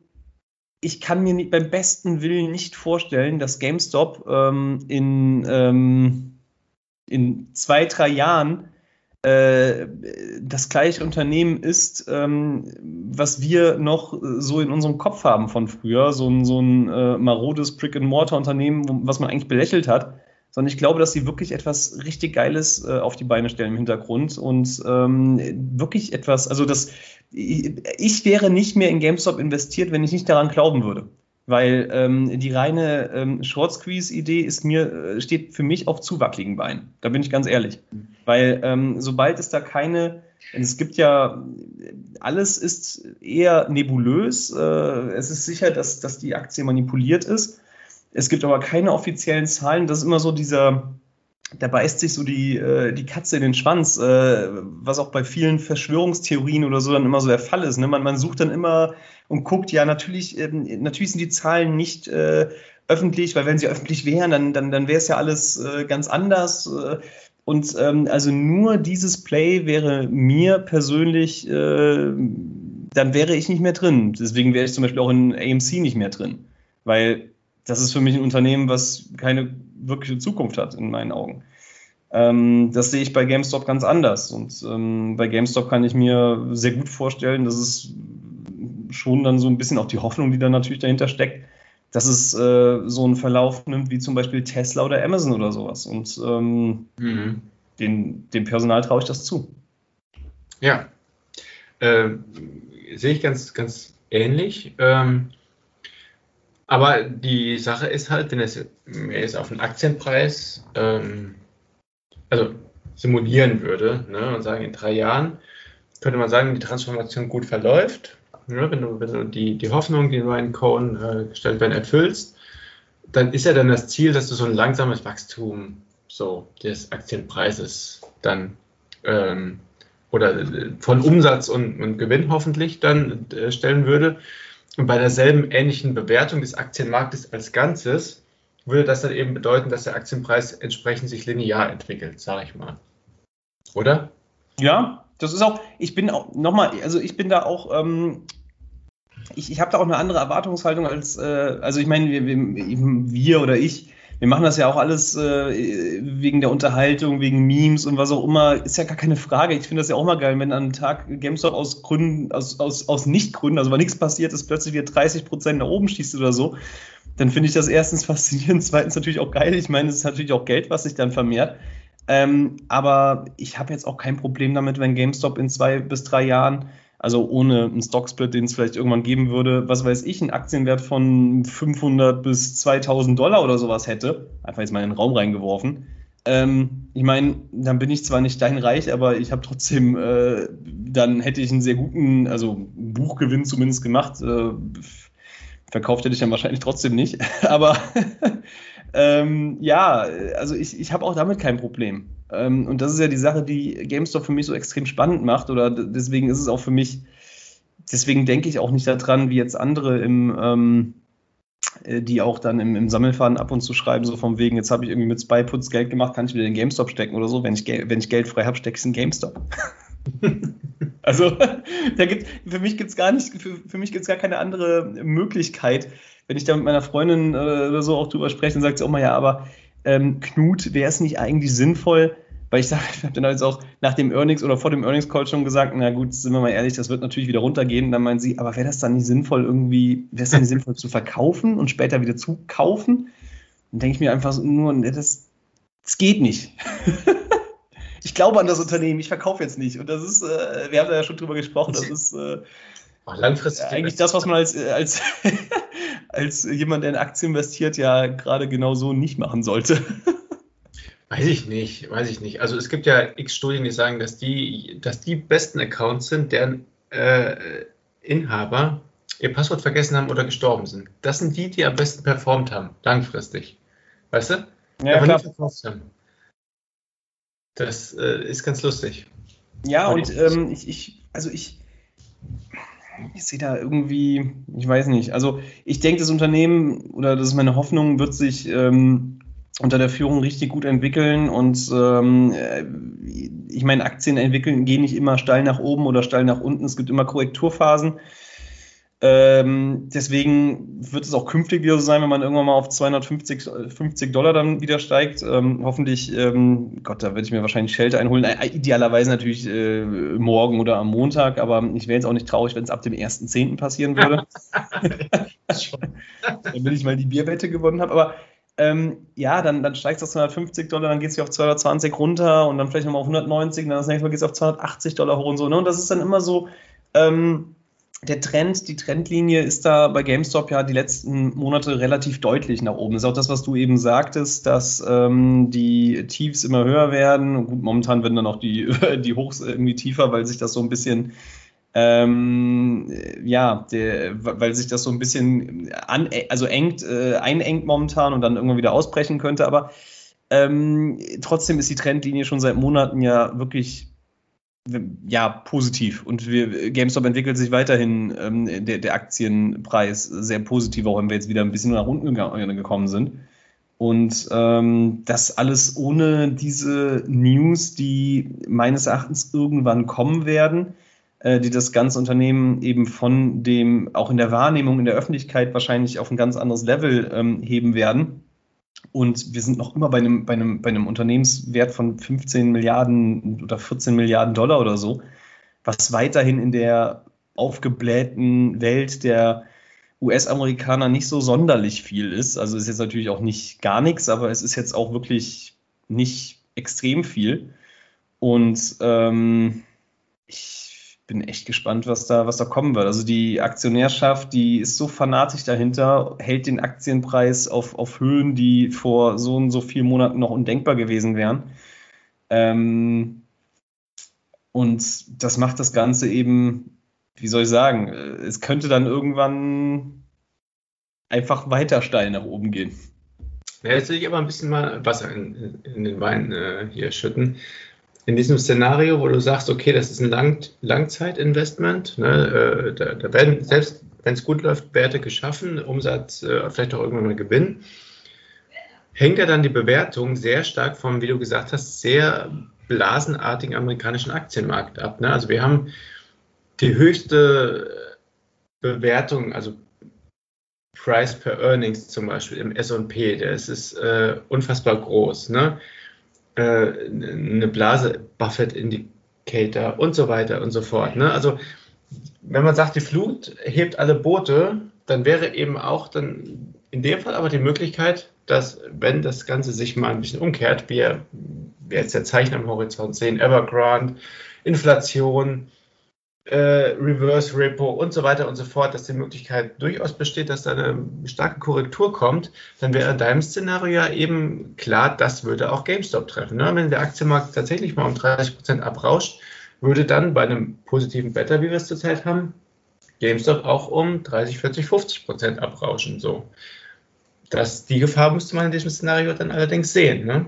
ich kann mir nicht, beim besten Willen nicht vorstellen, dass GameStop ähm, in, ähm, in zwei, drei Jahren äh, das gleiche Unternehmen ist, ähm, was wir noch so in unserem Kopf haben von früher, so ein, so ein äh, marodes Brick-and-Mortar-Unternehmen, was man eigentlich belächelt hat, sondern ich glaube, dass sie wirklich etwas richtig Geiles äh, auf die Beine stellen im Hintergrund und ähm, wirklich etwas, also das, ich wäre nicht mehr in GameStop investiert, wenn ich nicht daran glauben würde. Weil ähm, die reine ähm, Short Squeeze-Idee ist mir, äh, steht für mich auf zu wackeligen Beinen. Da bin ich ganz ehrlich. Weil ähm, sobald es da keine, es gibt ja, alles ist eher nebulös. Äh, es ist sicher, dass, dass die Aktie manipuliert ist. Es gibt aber keine offiziellen Zahlen. Das ist immer so dieser, da beißt sich so die, äh, die Katze in den Schwanz, äh, was auch bei vielen Verschwörungstheorien oder so dann immer so der Fall ist. Ne? Man, man sucht dann immer und guckt, ja, natürlich, ähm, natürlich sind die Zahlen nicht äh, öffentlich, weil wenn sie öffentlich wären, dann, dann, dann wäre es ja alles äh, ganz anders. Äh, und ähm, also nur dieses Play wäre mir persönlich, äh, dann wäre ich nicht mehr drin. Deswegen wäre ich zum Beispiel auch in AMC nicht mehr drin. Weil das ist für mich ein Unternehmen, was keine wirkliche Zukunft hat, in meinen Augen. Ähm, das sehe ich bei GameStop ganz anders. Und ähm, bei GameStop kann ich mir sehr gut vorstellen, dass es schon dann so ein bisschen auch die Hoffnung, die da natürlich dahinter steckt, dass es äh, so einen Verlauf nimmt wie zum Beispiel Tesla oder Amazon oder sowas. Und ähm, mhm. den, dem Personal traue ich das zu. Ja, äh, sehe ich ganz, ganz ähnlich. Ähm, aber die Sache ist halt, wenn es jetzt auf den Aktienpreis ähm, also simulieren würde ne, und sagen, in drei Jahren könnte man sagen, die Transformation gut verläuft. Ne, wenn, du, wenn du die, die Hoffnung, die Ryan Cohen äh, gestellt werden, erfüllst, dann ist ja dann das Ziel, dass du so ein langsames Wachstum so des Aktienpreises dann ähm, oder äh, von Umsatz und, und Gewinn hoffentlich dann äh, stellen würde. Und bei derselben ähnlichen Bewertung des Aktienmarktes als Ganzes würde das dann eben bedeuten, dass der Aktienpreis entsprechend sich linear entwickelt, sage ich mal. Oder? Ja, das ist auch, ich bin auch, nochmal, also ich bin da auch, ähm, ich, ich habe da auch eine andere Erwartungshaltung als, äh, also ich meine, wir, wir, oder ich, wir machen das ja auch alles äh, wegen der Unterhaltung, wegen Memes und was auch immer. Ist ja gar keine Frage. Ich finde das ja auch mal geil, wenn an einem Tag GameStop aus Gründen, aus, aus, aus Nichtgründen, also weil nichts passiert ist, plötzlich wieder 30 Prozent nach oben schießt oder so. Dann finde ich das erstens faszinierend, zweitens natürlich auch geil. Ich meine, es ist natürlich auch Geld, was sich dann vermehrt. Ähm, aber ich habe jetzt auch kein Problem damit, wenn GameStop in zwei bis drei Jahren also ohne einen Stocksplit, den es vielleicht irgendwann geben würde, was weiß ich, einen Aktienwert von 500 bis 2000 Dollar oder sowas hätte, einfach jetzt mal in den Raum reingeworfen. Ähm, ich meine, dann bin ich zwar nicht steinreich, aber ich habe trotzdem, äh, dann hätte ich einen sehr guten, also Buchgewinn zumindest gemacht. Äh, verkauft hätte ich dann wahrscheinlich trotzdem nicht, aber ähm, ja, also ich, ich habe auch damit kein Problem. Ähm, und das ist ja die Sache, die GameStop für mich so extrem spannend macht. Oder deswegen ist es auch für mich, deswegen denke ich auch nicht daran, wie jetzt andere im, ähm, äh, die auch dann im, im, Sammelfaden ab und zu schreiben, so vom wegen, jetzt habe ich irgendwie mit Spyputs Geld gemacht, kann ich wieder in GameStop stecken oder so. Wenn ich, wenn ich Geld frei habe, stecke ich es in GameStop. also da gibt, für mich gibt es gar nicht, für, für mich gibt es gar keine andere Möglichkeit. Wenn ich da mit meiner Freundin äh, oder so auch drüber spreche, dann sagt sie auch mal, ja, aber ähm, Knut, wäre es nicht eigentlich sinnvoll, Weil ich habe dann jetzt auch nach dem Earnings oder vor dem Earnings Call schon gesagt, na gut, sind wir mal ehrlich, das wird natürlich wieder runtergehen. Dann meinen sie, aber wäre das dann nicht sinnvoll, irgendwie, wäre es dann nicht sinnvoll zu verkaufen und später wieder zu kaufen? Dann denke ich mir einfach nur, das, das geht nicht. ich glaube an das Unternehmen, ich verkaufe jetzt nicht. Und das ist, äh, wir haben da ja schon drüber gesprochen, das ist äh, langfristig eigentlich das, was man als, als, als jemand, der in Aktien investiert, ja gerade genau so nicht machen sollte. Weiß ich nicht, weiß ich nicht. Also es gibt ja x Studien, die sagen, dass die, dass die besten Accounts sind, deren äh, Inhaber ihr Passwort vergessen haben oder gestorben sind. Das sind die, die am besten performt haben, langfristig. Weißt du? Ja, Aber klar. nicht verkauft haben. Das äh, ist ganz lustig. Ja, und ähm, ich, ich, also ich, ich sehe da irgendwie, ich weiß nicht. Also ich denke, das Unternehmen, oder das ist meine Hoffnung, wird sich ähm, unter der Führung richtig gut entwickeln und ähm, äh, ich meine, Aktien entwickeln gehen nicht immer steil nach oben oder steil nach unten. Es gibt immer Korrekturphasen. Ähm, deswegen wird es auch künftig wieder so sein, wenn man irgendwann mal auf 250 50 Dollar dann wieder steigt. Ähm, hoffentlich, ähm, Gott, da werde ich mir wahrscheinlich Schelte einholen. Äh, idealerweise natürlich äh, morgen oder am Montag, aber ich wäre jetzt auch nicht traurig, wenn es ab dem 1.10. passieren würde. Damit ich mal die Bierwette gewonnen habe. Aber ähm, ja, dann, dann steigt es auf 250 Dollar, dann geht es auf 220 runter und dann vielleicht nochmal auf 190, dann das nächste Mal geht es auf 280 Dollar hoch und so. Ne? Und das ist dann immer so, ähm, der Trend, die Trendlinie ist da bei GameStop ja die letzten Monate relativ deutlich nach oben. Das ist auch das, was du eben sagtest, dass ähm, die Tiefs immer höher werden. Gut, momentan werden dann auch die, die Hochs irgendwie tiefer, weil sich das so ein bisschen ähm, ja, der, weil sich das so ein bisschen an, also engt, äh, einengt momentan und dann irgendwann wieder ausbrechen könnte. Aber ähm, trotzdem ist die Trendlinie schon seit Monaten ja wirklich ja, positiv. Und wir, GameStop entwickelt sich weiterhin ähm, der, der Aktienpreis sehr positiv, auch wenn wir jetzt wieder ein bisschen nach unten gekommen sind. Und ähm, das alles ohne diese News, die meines Erachtens irgendwann kommen werden äh, die das ganze Unternehmen eben von dem, auch in der Wahrnehmung in der Öffentlichkeit wahrscheinlich auf ein ganz anderes Level ähm, heben werden. Und wir sind noch immer bei einem, bei, einem, bei einem Unternehmenswert von 15 Milliarden oder 14 Milliarden Dollar oder so, was weiterhin in der aufgeblähten Welt der US-Amerikaner nicht so sonderlich viel ist. Also ist jetzt natürlich auch nicht gar nichts, aber es ist jetzt auch wirklich nicht extrem viel. Und ähm, ich bin echt gespannt, was da, was da kommen wird. Also die Aktionärschaft, die ist so fanatisch dahinter, hält den Aktienpreis auf, auf Höhen, die vor so und so vielen Monaten noch undenkbar gewesen wären. Ähm, und das macht das Ganze eben, wie soll ich sagen, es könnte dann irgendwann einfach weiter steil nach oben gehen. Ja, jetzt will ich aber ein bisschen mal Wasser in, in den Wein äh, hier schütten in diesem Szenario, wo du sagst, okay, das ist ein Lang Langzeitinvestment, ne, äh, da, da, werden selbst, wenn es gut läuft, Werte geschaffen, Umsatz, äh, vielleicht auch irgendwann mal Gewinn, hängt ja dann die Bewertung sehr stark vom, wie du gesagt hast, sehr blasenartigen amerikanischen Aktienmarkt ab. Ne? Also wir haben die höchste Bewertung, also Price per Earnings zum Beispiel im S&P, der ist, äh, unfassbar groß. Ne? Äh, eine Blase, Buffett Indicator und so weiter und so fort. Ne? Also wenn man sagt, die Flut hebt alle Boote, dann wäre eben auch dann in dem Fall aber die Möglichkeit, dass wenn das Ganze sich mal ein bisschen umkehrt, wir, wir jetzt der Zeichen am Horizont sehen, Evergrande, Inflation, äh, Reverse Repo und so weiter und so fort, dass die Möglichkeit durchaus besteht, dass da eine starke Korrektur kommt, dann wäre in deinem Szenario ja eben klar, das würde auch GameStop treffen. Ne? Wenn der Aktienmarkt tatsächlich mal um 30 Prozent abrauscht, würde dann bei einem positiven Wetter, wie wir es zurzeit haben, GameStop auch um 30, 40, 50 Prozent abrauschen. So. Das, die Gefahr müsste man in diesem Szenario dann allerdings sehen. Ne?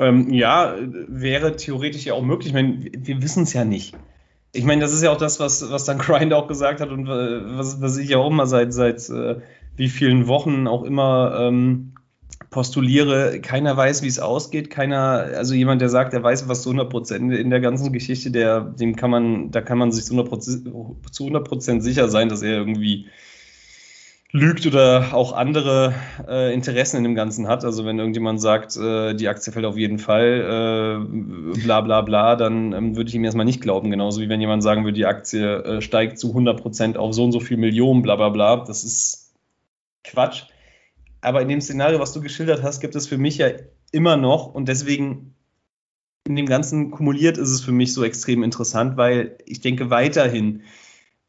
Ähm, ja, wäre theoretisch ja auch möglich. Ich meine, wir wissen es ja nicht ich meine, das ist ja auch das, was, was dann Grind auch gesagt hat und äh, was, was ich ja auch immer seit, seit äh, wie vielen Wochen auch immer ähm, postuliere. Keiner weiß, wie es ausgeht. Keiner, also jemand, der sagt, der weiß was zu 100 Prozent in der ganzen Geschichte, der, dem kann man, da kann man sich zu 100 Prozent sicher sein, dass er irgendwie lügt oder auch andere äh, Interessen in dem Ganzen hat. Also wenn irgendjemand sagt, äh, die Aktie fällt auf jeden Fall, äh, bla bla bla, dann ähm, würde ich ihm erstmal nicht glauben. Genauso wie wenn jemand sagen würde, die Aktie äh, steigt zu 100% auf so und so viel Millionen, bla bla bla. Das ist Quatsch. Aber in dem Szenario, was du geschildert hast, gibt es für mich ja immer noch und deswegen in dem Ganzen kumuliert ist es für mich so extrem interessant, weil ich denke weiterhin,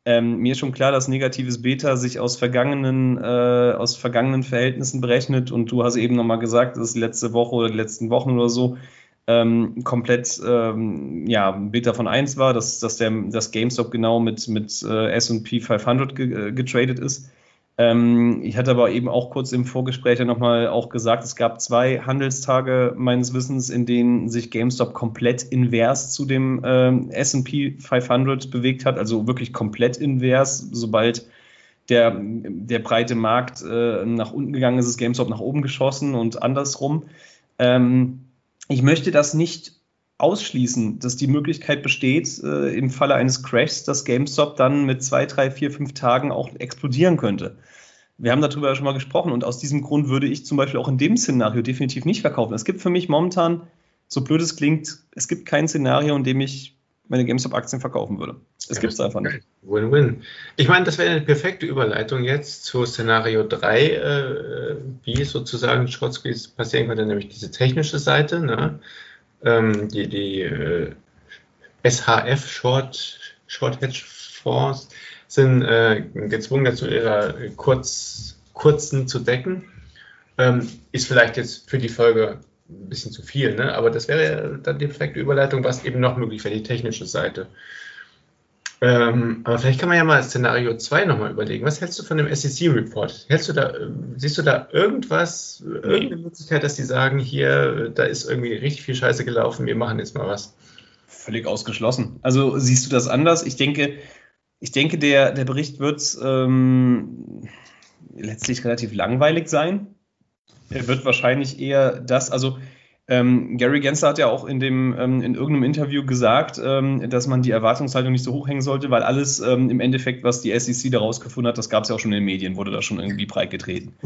ähm, mir ist schon klar, dass negatives Beta sich aus vergangenen, äh, aus vergangenen Verhältnissen berechnet und du hast eben nochmal gesagt, dass letzte Woche oder die letzten Wochen oder so ähm, komplett ähm, ja, Beta von 1 war, dass, dass, der, dass GameStop genau mit, mit äh, SP 500 ge, äh, getradet ist. Ähm, ich hatte aber eben auch kurz im Vorgespräch ja nochmal auch gesagt, es gab zwei Handelstage meines Wissens, in denen sich GameStop komplett invers zu dem ähm, SP 500 bewegt hat, also wirklich komplett invers. Sobald der, der breite Markt äh, nach unten gegangen ist, ist GameStop nach oben geschossen und andersrum. Ähm, ich möchte das nicht ausschließen, dass die Möglichkeit besteht, äh, im Falle eines Crashs, dass GameStop dann mit zwei, drei, vier, fünf Tagen auch explodieren könnte. Wir haben darüber ja schon mal gesprochen und aus diesem Grund würde ich zum Beispiel auch in dem Szenario definitiv nicht verkaufen. Es gibt für mich momentan, so blöd es klingt, es gibt kein Szenario, in dem ich meine GameStop-Aktien verkaufen würde. Es ja, gibt es einfach nicht. Win-win. Ich meine, das wäre eine perfekte Überleitung jetzt zu Szenario 3, äh, wie sozusagen Squeeze passieren könnte, nämlich diese technische Seite. Ne? Ähm, die, die äh, SHF Short, Short Hedge Fonds sind äh, gezwungen dazu, ihre kurz, kurzen zu decken. Ähm, ist vielleicht jetzt für die Folge ein bisschen zu viel, ne? aber das wäre dann die perfekte Überleitung, was eben noch möglich wäre, die technische Seite. Ähm, aber vielleicht kann man ja mal Szenario 2 nochmal überlegen. Was hältst du von dem SEC-Report? Hältst du da, siehst du da irgendwas, irgendeine Möglichkeit, dass die sagen, hier, da ist irgendwie richtig viel Scheiße gelaufen, wir machen jetzt mal was? Völlig ausgeschlossen. Also siehst du das anders? Ich denke, ich denke, der, der Bericht wird ähm, letztlich relativ langweilig sein. Er wird wahrscheinlich eher das, also ähm, Gary Gensler hat ja auch in, dem, ähm, in irgendeinem Interview gesagt, ähm, dass man die Erwartungshaltung nicht so hochhängen sollte, weil alles ähm, im Endeffekt, was die SEC da rausgefunden hat, das gab es ja auch schon in den Medien, wurde da schon irgendwie breit getreten.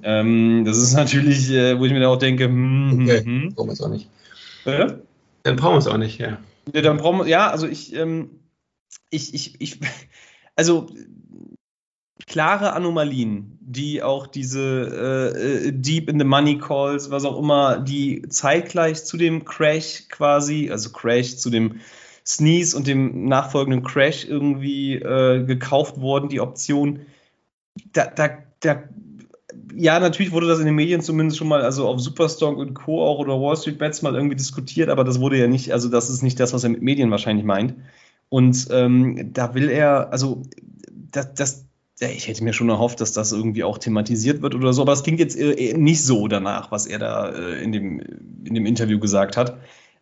Ähm, das ist natürlich, äh, wo ich mir da auch denke, hm, hm okay, hm. brauchen wir es auch nicht. Äh? Dann brauchen wir es auch nicht, ja. ja. Dann brauchen wir, ja, also ich, ähm, ich, ich, ich, also klare Anomalien, die auch diese äh, äh, Deep in the Money Calls, was auch immer, die zeitgleich zu dem Crash quasi, also Crash zu dem Sneeze und dem nachfolgenden Crash irgendwie äh, gekauft wurden, die Option. Da, da, da, ja, natürlich wurde das in den Medien zumindest schon mal, also auf Superstock und Co. auch oder Wall Street Bets mal irgendwie diskutiert, aber das wurde ja nicht, also das ist nicht das, was er mit Medien wahrscheinlich meint. Und ähm, da will er, also das, das, ich hätte mir schon erhofft, dass das irgendwie auch thematisiert wird oder so, aber es klingt jetzt äh, nicht so danach, was er da äh, in, dem, in dem Interview gesagt hat.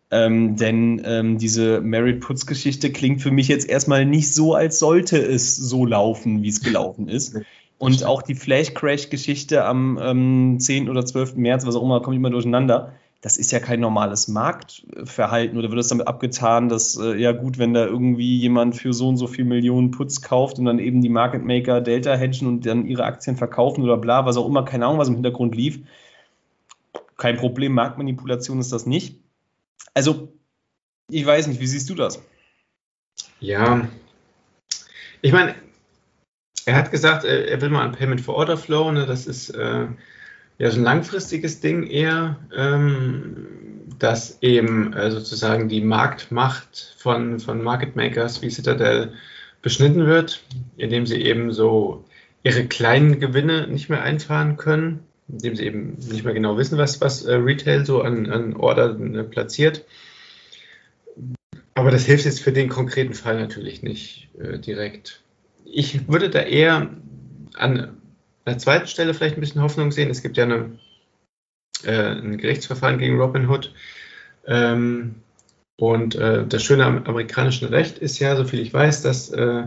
Ähm, denn ähm, diese Merit Putz Geschichte klingt für mich jetzt erstmal nicht so, als sollte es so laufen, wie es gelaufen ist. Und auch die Flash Crash Geschichte am ähm, 10. oder 12. März, was auch immer, kommt immer durcheinander das ist ja kein normales Marktverhalten oder wird es damit abgetan, dass äh, ja gut, wenn da irgendwie jemand für so und so viel Millionen Putz kauft und dann eben die Market Maker Delta hedgen und dann ihre Aktien verkaufen oder bla, was auch immer, keine Ahnung, was im Hintergrund lief. Kein Problem, Marktmanipulation ist das nicht. Also, ich weiß nicht, wie siehst du das? Ja, ich meine, er hat gesagt, er will mal ein Payment for Order Flow, ne, das ist äh, ja, so ein langfristiges Ding eher, ähm, dass eben äh, sozusagen die Marktmacht von, von Market Makers wie Citadel beschnitten wird, indem sie eben so ihre kleinen Gewinne nicht mehr einfahren können, indem sie eben nicht mehr genau wissen, was, was äh, Retail so an, an Order äh, platziert. Aber das hilft jetzt für den konkreten Fall natürlich nicht äh, direkt. Ich würde da eher an der zweiten Stelle vielleicht ein bisschen Hoffnung sehen. Es gibt ja eine, äh, ein Gerichtsverfahren gegen Robinhood. Ähm, und äh, das Schöne am amerikanischen Recht ist ja, soviel ich weiß, dass, äh,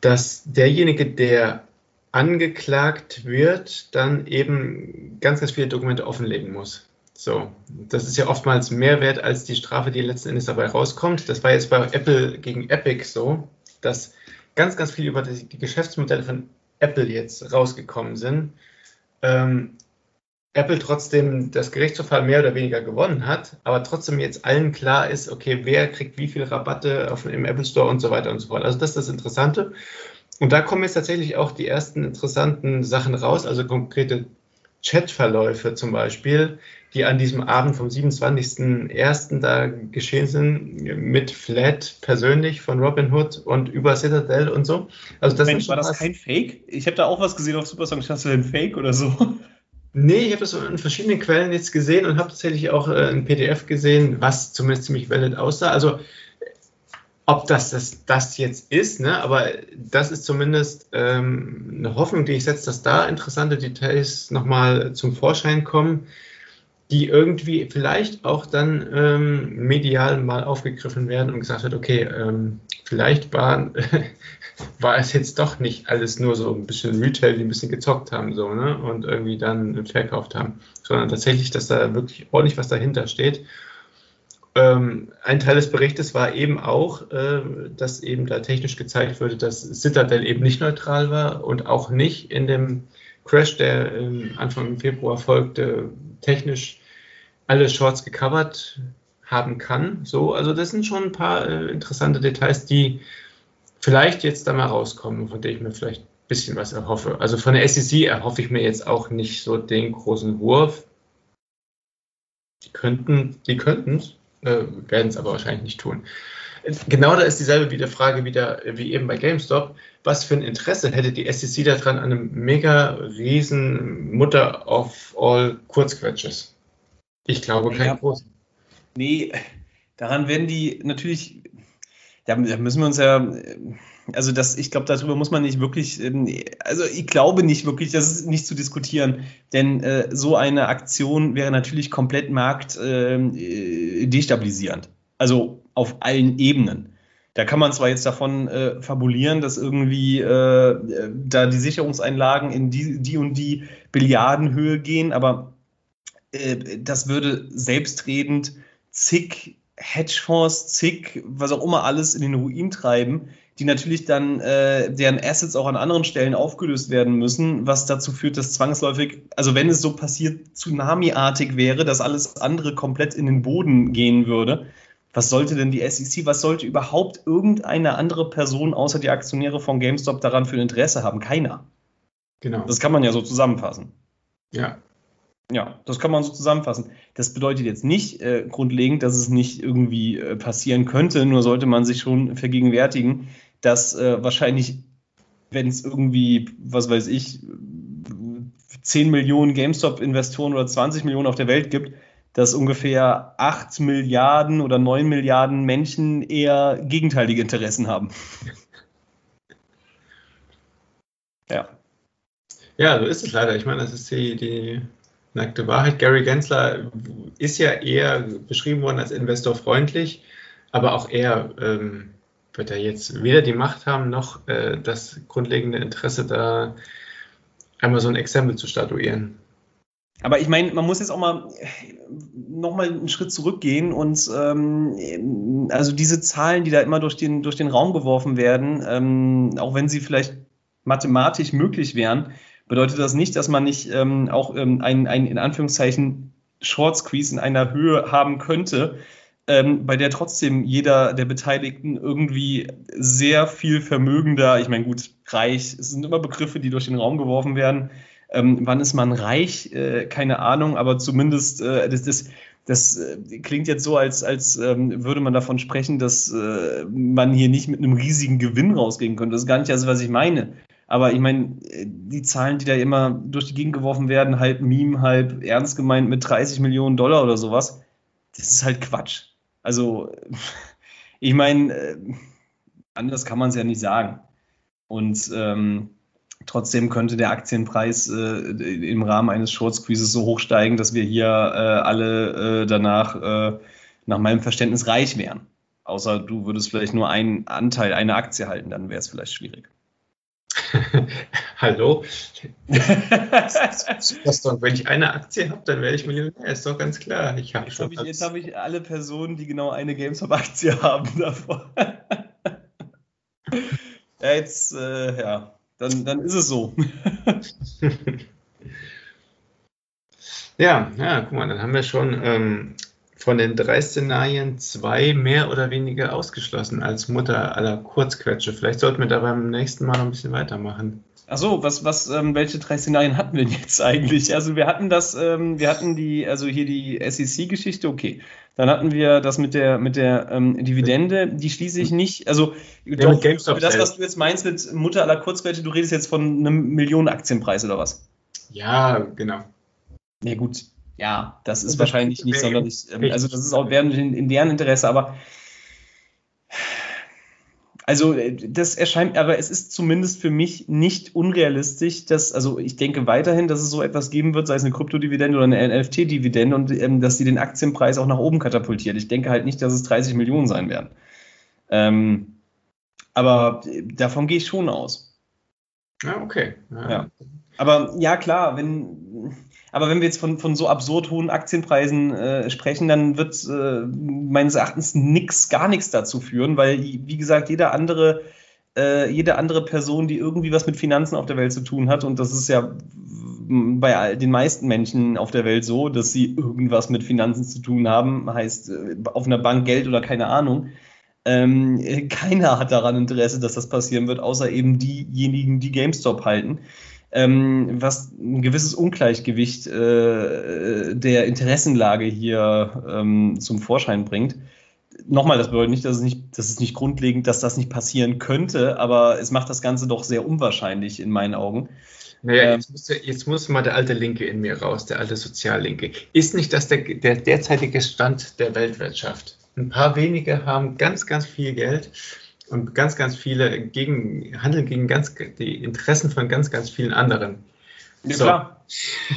dass derjenige, der angeklagt wird, dann eben ganz, ganz viele Dokumente offenlegen muss. So, das ist ja oftmals mehr wert als die Strafe, die letzten Endes dabei rauskommt. Das war jetzt bei Apple gegen Epic so, dass ganz, ganz viel über die Geschäftsmodelle von Apple jetzt rausgekommen sind. Ähm, Apple trotzdem das Gerichtsverfahren mehr oder weniger gewonnen hat, aber trotzdem jetzt allen klar ist, okay, wer kriegt wie viel Rabatte auf, im Apple Store und so weiter und so fort. Also das ist das Interessante. Und da kommen jetzt tatsächlich auch die ersten interessanten Sachen raus, also konkrete Chatverläufe zum Beispiel, die an diesem Abend vom 27.01. da geschehen sind, mit Flat persönlich von Robinhood und über Citadel und so. Also das Mensch, war das kein Fake? Ich habe da auch was gesehen auf Supersong. Hast du denn Fake oder so? Nee, ich habe das in verschiedenen Quellen jetzt gesehen und habe tatsächlich auch äh, ein PDF gesehen, was zumindest ziemlich valid aussah. Also ob das das, das jetzt ist, ne? aber das ist zumindest ähm, eine Hoffnung, die ich setze, dass da interessante Details nochmal zum Vorschein kommen die irgendwie vielleicht auch dann ähm, medial mal aufgegriffen werden und gesagt wird, okay, ähm, vielleicht war, war es jetzt doch nicht alles nur so ein bisschen Retail, die ein bisschen gezockt haben so, ne? und irgendwie dann verkauft haben, sondern tatsächlich, dass da wirklich ordentlich was dahinter steht. Ähm, ein Teil des Berichtes war eben auch, äh, dass eben da technisch gezeigt wurde, dass Citadel eben nicht neutral war und auch nicht in dem Crash, der Anfang Februar folgte, technisch alle Shorts gecovert haben kann. So, also das sind schon ein paar äh, interessante Details, die vielleicht jetzt da mal rauskommen, von denen ich mir vielleicht ein bisschen was erhoffe. Also von der SEC erhoffe ich mir jetzt auch nicht so den großen Wurf. Die könnten, die könnten es, äh, werden es aber wahrscheinlich nicht tun. Genau da ist dieselbe wieder Frage wieder wie eben bei GameStop. Was für ein Interesse hätte die SEC daran an einem mega riesen Mutter of all Kurzquetsches? Ich glaube kein ja, großen. Nee, daran werden die natürlich, da müssen wir uns ja, also das, ich glaube, darüber muss man nicht wirklich, ähm, also ich glaube nicht wirklich, das ist nicht zu diskutieren, denn äh, so eine Aktion wäre natürlich komplett marktdestabilisierend. Ähm, äh, also auf allen Ebenen. Da kann man zwar jetzt davon äh, fabulieren, dass irgendwie äh, da die Sicherungseinlagen in die, die und die Billiardenhöhe gehen, aber äh, das würde selbstredend zig Hedgefonds, zig, was auch immer alles in den Ruin treiben, die natürlich dann äh, deren Assets auch an anderen Stellen aufgelöst werden müssen, was dazu führt, dass zwangsläufig, also wenn es so passiert, Tsunami-artig wäre, dass alles andere komplett in den Boden gehen würde. Was sollte denn die SEC, was sollte überhaupt irgendeine andere Person außer die Aktionäre von GameStop daran für ein Interesse haben? Keiner. Genau. Das kann man ja so zusammenfassen. Ja, ja, das kann man so zusammenfassen. Das bedeutet jetzt nicht äh, grundlegend, dass es nicht irgendwie äh, passieren könnte, nur sollte man sich schon vergegenwärtigen, dass äh, wahrscheinlich, wenn es irgendwie, was weiß ich, 10 Millionen GameStop-Investoren oder 20 Millionen auf der Welt gibt, dass ungefähr 8 Milliarden oder 9 Milliarden Menschen eher gegenteilige Interessen haben. Ja. Ja, so ist es leider. Ich meine, das ist die, die nackte Wahrheit. Gary Gensler ist ja eher beschrieben worden als investorfreundlich, aber auch er ähm, wird er jetzt weder die Macht haben, noch äh, das grundlegende Interesse, da einmal so ein Exempel zu statuieren. Aber ich meine, man muss jetzt auch mal noch mal einen Schritt zurückgehen und ähm, also diese Zahlen, die da immer durch den, durch den Raum geworfen werden, ähm, auch wenn sie vielleicht mathematisch möglich wären, bedeutet das nicht, dass man nicht ähm, auch ähm, ein, ein in Anführungszeichen Short Squeeze in einer Höhe haben könnte, ähm, bei der trotzdem jeder der Beteiligten irgendwie sehr viel vermögender, ich meine, gut, reich, es sind immer Begriffe, die durch den Raum geworfen werden. Ähm, wann ist man reich? Äh, keine Ahnung, aber zumindest äh, das, das, das äh, klingt jetzt so, als, als ähm, würde man davon sprechen, dass äh, man hier nicht mit einem riesigen Gewinn rausgehen könnte. Das ist gar nicht das, was ich meine. Aber ich meine, die Zahlen, die da immer durch die Gegend geworfen werden, halb Meme, halb ernst gemeint mit 30 Millionen Dollar oder sowas, das ist halt Quatsch. Also, ich meine, äh, anders kann man es ja nicht sagen. Und ähm, trotzdem könnte der Aktienpreis äh, im Rahmen eines Short Squeezes so hoch steigen, dass wir hier äh, alle äh, danach, äh, nach meinem Verständnis, reich wären. Außer du würdest vielleicht nur einen Anteil, eine Aktie halten, dann wäre es vielleicht schwierig. Hallo? wenn ich eine Aktie habe, dann werde ich Millionär, ist doch ganz klar. Ich hab jetzt habe ich, hab ich alle Personen, die genau eine GameStop-Aktie haben davor. ja, jetzt, äh, ja, dann, dann ist es so. Ja, ja, guck mal, dann haben wir schon ähm, von den drei Szenarien zwei mehr oder weniger ausgeschlossen als Mutter aller Kurzquetsche. Vielleicht sollten wir da beim nächsten Mal noch ein bisschen weitermachen. Achso, was, was, ähm, welche drei Szenarien hatten wir denn jetzt eigentlich? Also wir hatten das, ähm, wir hatten die, also hier die SEC-Geschichte, okay. Dann hatten wir das mit der, mit der ähm, Dividende, die schließe ich nicht. Also Ja, doch, für das, was du jetzt meinst mit Mutter aller Kurzquetsche, du redest jetzt von einem Millionen Aktienpreis oder was? Ja, genau. Ja, gut. Ja, das ist Das wahrscheinlich nicht sonderlich. Ähm, also, das ist auch während in, in deren Interesse, aber. Also, äh, das erscheint, aber es ist zumindest für mich nicht unrealistisch, dass, also ich denke weiterhin, dass es so etwas geben wird, sei es eine Kryptodividende oder eine NFT-Dividende und ähm, dass sie den Aktienpreis auch nach oben katapultiert. Ich denke halt nicht, dass es 30 Millionen sein werden. Ähm, aber äh, davon gehe ich schon aus. Ja, okay. Ja. Ja. Aber ja, klar, wenn, aber wenn wir jetzt von, von so absurd hohen Aktienpreisen äh, sprechen, dann wird äh, meines Erachtens nix, gar nichts dazu führen, weil, wie gesagt, jeder andere, äh, jede andere Person, die irgendwie was mit Finanzen auf der Welt zu tun hat, und das ist ja bei den meisten Menschen auf der Welt so, dass sie irgendwas mit Finanzen zu tun haben, heißt äh, auf einer Bank Geld oder keine Ahnung. Ähm, äh, keiner hat daran Interesse, dass das passieren wird, außer eben diejenigen, die GameStop halten. Ähm, was ein gewisses Ungleichgewicht äh, der Interessenlage hier ähm, zum Vorschein bringt. Nochmal, das bedeutet nicht, dass es nicht, dass es nicht grundlegend, dass das nicht passieren könnte, aber es macht das Ganze doch sehr unwahrscheinlich in meinen Augen. Naja, Ähm. jetzt, muss, jetzt muss mal der alte Linke in mir raus, der alte Soziallinke. Ist nicht das der, der derzeitige Stand der Weltwirtschaft? Ein paar wenige haben ganz, ganz viel Geld und ganz, ganz viele gegen, handeln gegen ganz, die Interessen von ganz, ganz vielen anderen. Ja, So. klar.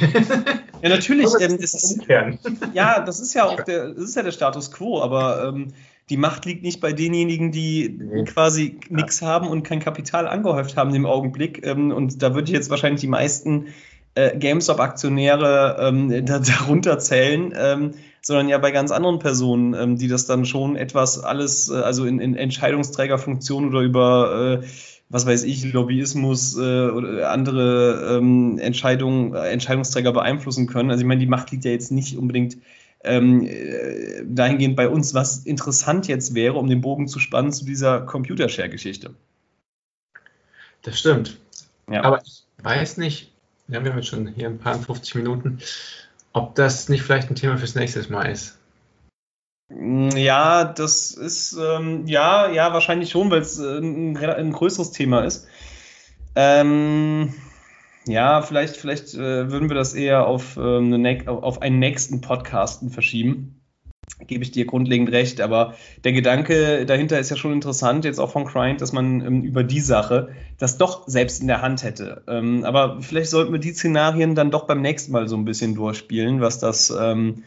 ja, natürlich. Ähm, das ist ja, das ist ja auch der, das ist ja der Status quo, aber ähm, die Macht liegt nicht bei denjenigen, die Nee. quasi nichts haben und kein Kapital angehäuft haben im Augenblick. Ähm, und da würde ich jetzt wahrscheinlich die meisten äh, GameStop-Aktionäre ähm, da, darunter zählen, ähm, sondern ja bei ganz anderen Personen, ähm, die das dann schon etwas alles, äh, also in, in Entscheidungsträgerfunktion oder über äh, was weiß ich, Lobbyismus äh, oder andere ähm, Entscheidungen, äh, Entscheidungsträger beeinflussen können. Also ich meine, die Macht liegt ja jetzt nicht unbedingt ähm, äh, dahingehend bei uns, was interessant jetzt wäre, um den Bogen zu spannen zu dieser Computershare-Geschichte. Das stimmt. Ja. Aber ich weiß nicht, ja, wir haben jetzt schon hier ein paar 50 Minuten, ob das nicht vielleicht ein Thema fürs nächste Mal ist. Ja, das ist, ähm, ja, ja, wahrscheinlich schon, weil es äh, ein, ein größeres Thema ist. Ähm, ja, vielleicht, vielleicht äh, würden wir das eher auf, ähm, eine, auf einen nächsten Podcasten verschieben. Gebe ich dir grundlegend recht, aber der Gedanke dahinter ist ja schon interessant, jetzt auch von Grind, dass man ähm, über die Sache das doch selbst in der Hand hätte. Ähm, aber vielleicht sollten wir die Szenarien dann doch beim nächsten Mal so ein bisschen durchspielen, was das, ähm,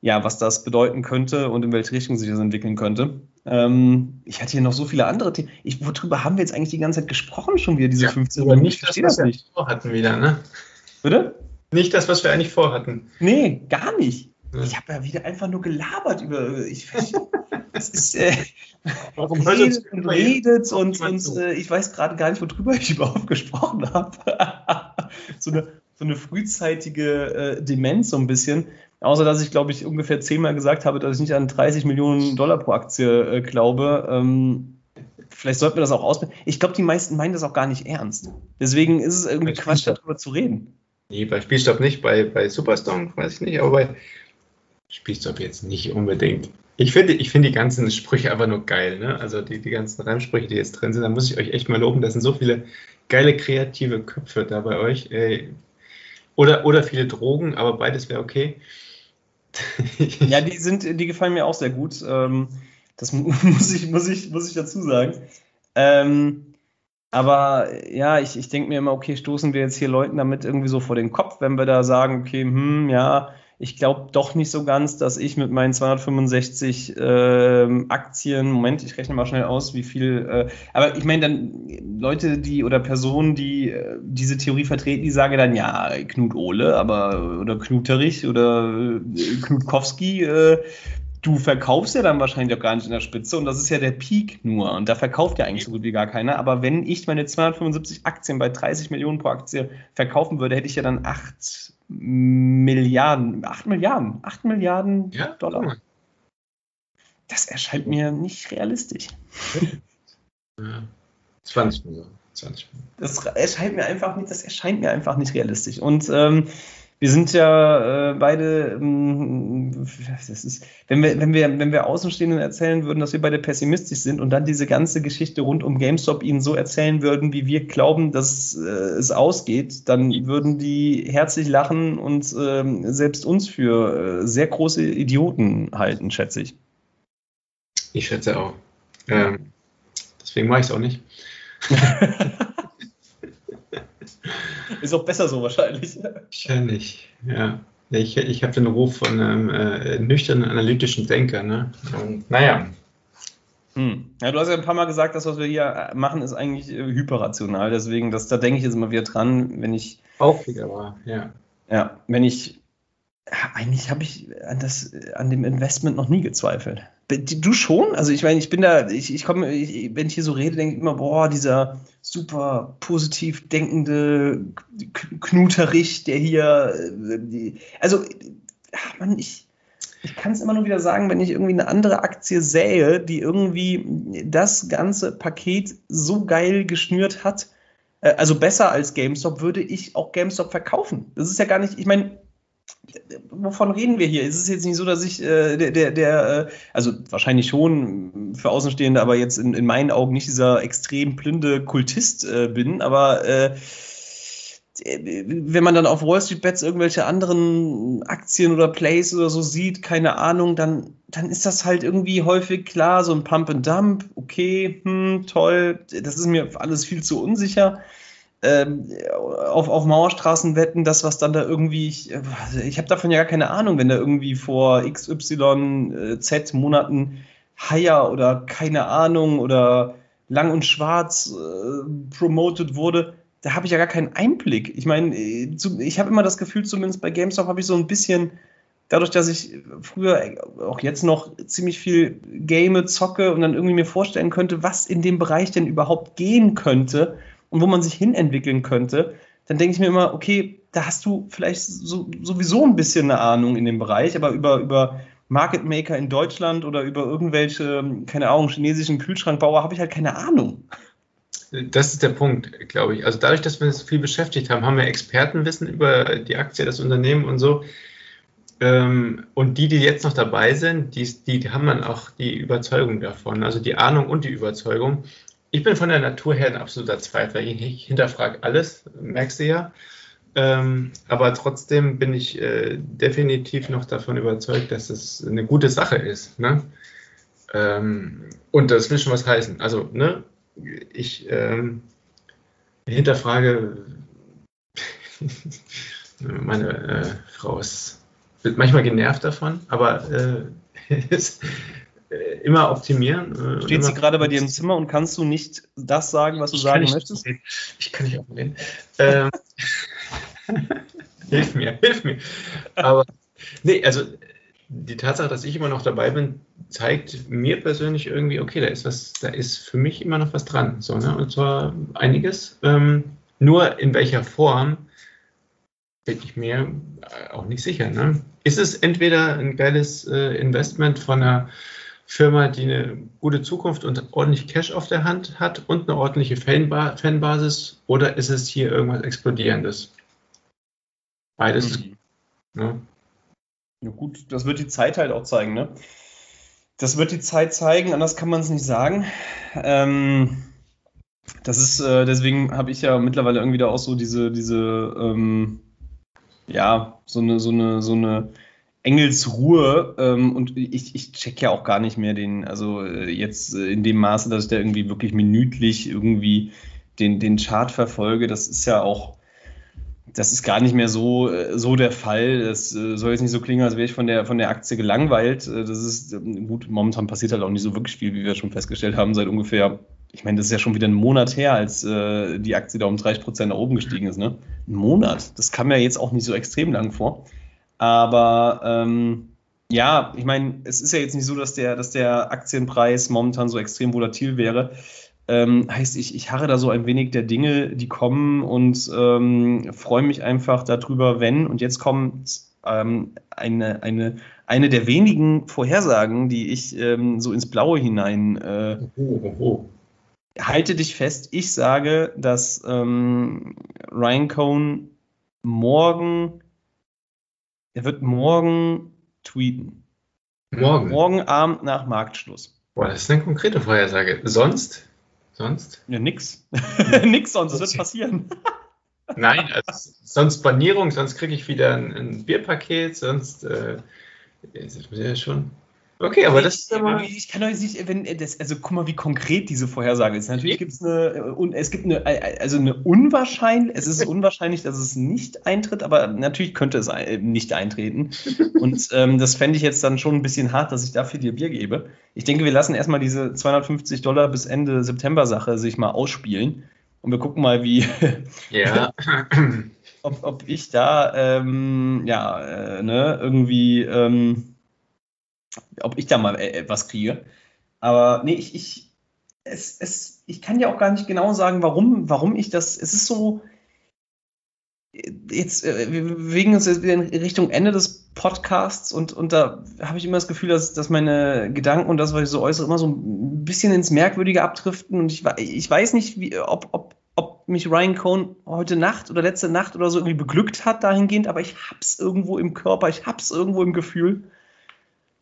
ja, was das bedeuten könnte und in welche Richtung sich das entwickeln könnte. Ähm, ich hatte hier noch so viele andere Themen. Ich, worüber haben wir jetzt eigentlich die ganze Zeit gesprochen schon wieder, diese Ja, 15 Aber Minuten? nicht Ich das, verstehe was das wir nicht. vorhatten wieder, ne? Bitte? Nicht das, was wir eigentlich vorhatten. Nee, gar nicht. Ich habe ja wieder einfach nur gelabert über. Ich, das ist. Äh, Warum redet und redet und, und äh, ich weiß gerade gar nicht, worüber ich überhaupt gesprochen habe. so, eine, so eine frühzeitige äh, Demenz so ein bisschen. Außer dass ich, glaube ich, ungefähr zehnmal gesagt habe, dass ich nicht an 30 Millionen Dollar pro Aktie äh, glaube. Ähm, vielleicht sollten wir das auch ausprobieren. Ich glaube, die meisten meinen das auch gar nicht ernst. Deswegen ist es irgendwie Quatsch, darüber zu reden. Nee, bei Spielstopp nicht, bei, bei Superstorm weiß ich nicht, aber bei Spielstopp jetzt nicht unbedingt. Ich finde ich finde die ganzen Sprüche einfach nur geil, ne? Also die, die ganzen Reimsprüche, die jetzt drin sind, da muss ich euch echt mal loben. Da sind so viele geile kreative Köpfe da bei euch. Ey. Oder, oder viele Drogen, aber beides wäre okay. Ja, die sind, die gefallen mir auch sehr gut. Ähm, das mu- muss ich, muss ich, muss ich dazu sagen. Ähm, aber ja, ich, ich denke mir immer, okay, stoßen wir jetzt hier Leuten damit irgendwie so vor den Kopf, wenn wir da sagen, okay, hm, ja, ich glaube doch nicht so ganz, dass ich mit meinen 265 ähm, Aktien, Moment, ich rechne mal schnell aus, wie viel, äh, aber ich meine dann Leute, die oder Personen, die äh, diese Theorie vertreten, die sagen dann, ja, Knut Ohle, aber oder Knuterich oder äh, Knutkowski, äh, du verkaufst ja dann wahrscheinlich auch gar nicht in der Spitze und das ist ja der Peak nur und da verkauft ja eigentlich so gut wie gar keiner. Aber wenn ich meine 275 Aktien bei 30 Millionen pro Aktie verkaufen würde, hätte ich ja dann 8 Milliarden, 8 Milliarden, 8 Milliarden Ja, Dollar. Das erscheint mir nicht realistisch. Ja. 20 Millionen. 20 Millionen. Das erscheint mir einfach nicht, das erscheint mir einfach nicht realistisch. Und ähm, wir sind ja äh, beide, ähm, das ist, wenn wir, wenn wir, wenn wir Außenstehenden erzählen würden, dass wir beide pessimistisch sind und dann diese ganze Geschichte rund um GameStop ihnen so erzählen würden, wie wir glauben, dass äh, es ausgeht, dann würden die herzlich lachen und ähm, selbst uns für äh, sehr große Idioten halten, schätze ich. Ich schätze auch. Ähm, deswegen mache ich es auch nicht. Ist auch besser so wahrscheinlich. Wahrscheinlich, ja. Ich, ich habe den Ruf von einem äh, nüchternen analytischen Denker. Ne? Und, naja, Hm. Ja, du hast ja ein paar Mal gesagt, das, was wir hier machen, ist eigentlich äh, hyperrational. Deswegen, das, da denke ich jetzt immer wieder dran, wenn ich, auch wieder war, ja. ja, wenn ich, ja, eigentlich habe ich an, das, an dem Investment noch nie gezweifelt. Du schon? Also ich meine, ich bin da, ich, ich komme, ich, wenn ich hier so rede, denke ich immer, boah, dieser super positiv denkende Knuterich, der hier, äh, also, ach Mann, ich, ich kann es immer nur wieder sagen, wenn ich irgendwie eine andere Aktie sähe, die irgendwie das ganze Paket so geil geschnürt hat, äh, also besser als GameStop, würde ich auch GameStop verkaufen. Das ist ja gar nicht, ich meine, wovon reden wir hier? Es ist jetzt nicht so, dass ich äh, der, der, der, äh, also wahrscheinlich schon für Außenstehende, aber jetzt in, in meinen Augen nicht dieser extrem blinde Kultist äh, bin, aber äh, wenn man dann auf Wall Street Bets irgendwelche anderen Aktien oder Plays oder so sieht, keine Ahnung, dann, dann ist das halt irgendwie häufig klar, so ein Pump and Dump, okay, hm, toll, das ist mir alles viel zu unsicher. Ähm, auf, auf Mauerstraßen wetten, das, was dann da irgendwie, ich, ich habe davon ja gar keine Ahnung, wenn da irgendwie vor XY, äh, Monaten Haier oder keine Ahnung oder lang und schwarz äh, promoted wurde, da habe ich ja gar keinen Einblick. Ich meine, äh, ich habe immer das Gefühl, zumindest bei GameStop habe ich so ein bisschen, dadurch, dass ich früher, äh, auch jetzt noch, ziemlich viel Game zocke und dann irgendwie mir vorstellen könnte, was in dem Bereich denn überhaupt gehen könnte und wo man sich hinentwickeln könnte, dann denke ich mir immer, okay, da hast du vielleicht so, sowieso ein bisschen eine Ahnung in dem Bereich, aber über, über Market Maker in Deutschland oder über irgendwelche, keine Ahnung, chinesischen Kühlschrankbauer habe ich halt keine Ahnung. Das ist der Punkt, glaube ich. Also dadurch, dass wir uns viel beschäftigt haben, haben wir Expertenwissen über die Aktie, das Unternehmen und so. Ähm, und die, die jetzt noch dabei sind, die, die haben dann auch die Überzeugung davon, also die Ahnung und die Überzeugung. Ich bin von der Natur her ein absoluter Zweifler. Ich, hinterfrage alles, merkst du ja. Ähm, aber trotzdem bin ich äh, definitiv noch davon überzeugt, dass es eine gute Sache ist. Ne? Ähm, und das will schon was heißen. Also, ne, ich ähm, hinterfrage, meine äh, Frau ist manchmal genervt davon, aber äh, ist, immer optimieren. Äh, Steht sie immer- gerade bei dir im Zimmer und kannst du nicht das sagen, was du Ich sagen nicht möchtest? reden. Ich kann nicht reden. Ähm, hilf mir, hilf mir. Aber nee, also die Tatsache, dass ich immer noch dabei bin, zeigt mir persönlich irgendwie, okay, da ist was, da ist für mich immer noch was dran. So, ne? Und zwar einiges. Ähm, nur in welcher Form bin ich mir äh, auch nicht sicher. Ne? Ist es entweder ein geiles äh, Investment von einer Firma, die eine gute Zukunft und ordentlich Cash auf der Hand hat und eine ordentliche Fanba Fanbasis, oder ist es hier irgendwas Explodierendes? Beides Mhm. ne? Ja, gut, das wird die Zeit halt auch zeigen, ne? Das wird die Zeit zeigen, anders kann man es nicht sagen. Ähm, das ist, äh, deswegen habe ich ja mittlerweile irgendwie da auch so diese, diese, ähm, ja, so eine, so eine, so eine Engelsruhe. Ähm, und ich, ich check ja auch gar nicht mehr den, also äh, jetzt äh, in dem Maße, dass ich da irgendwie wirklich minütlich irgendwie den, den Chart verfolge. Das ist ja auch, das ist gar nicht mehr so, äh, so der Fall. Das äh, soll jetzt nicht so klingen, als wäre ich von der, von der Aktie gelangweilt. Äh, Das ist ähm, gut, momentan passiert halt auch nicht so wirklich viel, wie wir schon festgestellt haben, seit ungefähr, ich meine, das ist ja schon wieder ein Monat her, als äh, die Aktie da um 30% nach oben gestiegen ist. Ne? Ein Monat. Das kam ja jetzt auch nicht so extrem lang vor. Aber ähm, ja, ich meine, es ist ja jetzt nicht so, dass der, dass der Aktienpreis momentan so extrem volatil wäre. Ähm, heißt, ich, ich harre da so ein wenig der Dinge, die kommen und ähm, freue mich einfach darüber, wenn, und jetzt kommt ähm, eine, eine, eine der wenigen Vorhersagen, die ich ähm, so ins Blaue hinein äh, oh, oh, oh. halte dich fest. Ich sage, dass ähm, Ryan Cohn morgen, er wird morgen tweeten. Morgen? Morgen Abend nach Marktschluss. Boah, das ist eine konkrete Vorhersage. Sonst? Sonst? Ja, nix. nix sonst, das wird passieren. Nein, also sonst Banierung, sonst kriege ich wieder ein, ein, Bierpaket, sonst äh, das muss ja schon Okay, aber das ist aber. Ich kann euch nicht, wenn das, also guck mal, wie konkret diese Vorhersage ist. Natürlich gibt es eine, und es gibt eine, also eine unwahrscheinlich, es ist unwahrscheinlich, dass es nicht eintritt, aber natürlich könnte es nicht eintreten. Und ähm, das fände ich jetzt dann schon ein bisschen hart, dass ich dafür dir Bier gebe. Ich denke, wir lassen erstmal diese 250 Dollar bis Ende September Sache sich mal ausspielen. Und wir gucken mal, wie. Ja. ob, ob ich da, ähm, ja, äh, ne, irgendwie. Ähm, ob ich da mal äh, was kriege. Aber nee, ich, ich, es, es, ich kann ja auch gar nicht genau sagen, warum, warum ich das. Es ist so. Jetzt, äh, wir bewegen uns jetzt wieder in Richtung Ende des Podcasts und, und da habe ich immer das Gefühl, dass, dass meine Gedanken und das, was ich so äußere, immer so ein bisschen ins Merkwürdige abdriften. Und ich, ich weiß nicht, wie, ob, ob, ob mich Ryan Cohn heute Nacht oder letzte Nacht oder so irgendwie beglückt hat dahingehend, aber ich hab's irgendwo im Körper, ich hab's irgendwo im Gefühl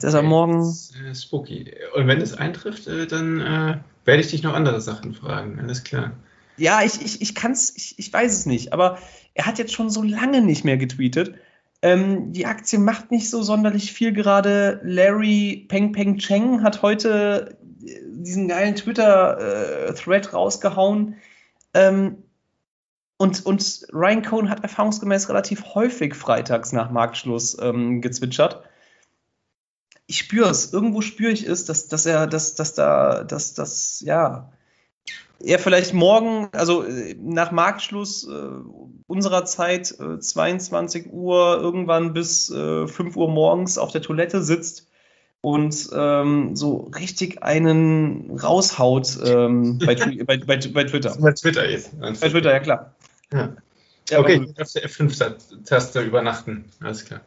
dass er morgen. Ist, äh, spooky. Und wenn es eintrifft, äh, dann äh, werde ich dich noch andere Sachen fragen. Alles klar. Ja, ich, ich, ich kann es, ich, ich weiß es nicht, aber er hat jetzt schon so lange nicht mehr getweetet. Ähm, die Aktie macht nicht so sonderlich viel gerade. Larry Peng Peng Cheng hat heute äh, diesen geilen Twitter-Thread äh, rausgehauen. Ähm, und, und Ryan Cohn hat erfahrungsgemäß relativ häufig freitags nach Marktschluss ähm, gezwitschert ich spüre es, irgendwo spüre ich es, dass, dass er, dass, dass da, dass das, ja, er vielleicht morgen, also äh, nach Marktschluss äh, unserer Zeit, äh, 22 Uhr, irgendwann bis äh, 5 Uhr morgens auf der Toilette sitzt und ähm, so richtig einen raushaut ähm, bei, bei, bei, bei, Twitter. Bei Twitter jetzt. Bei Twitter, ja klar. Ja. Ja, okay, auf der F5-Taste übernachten, alles klar.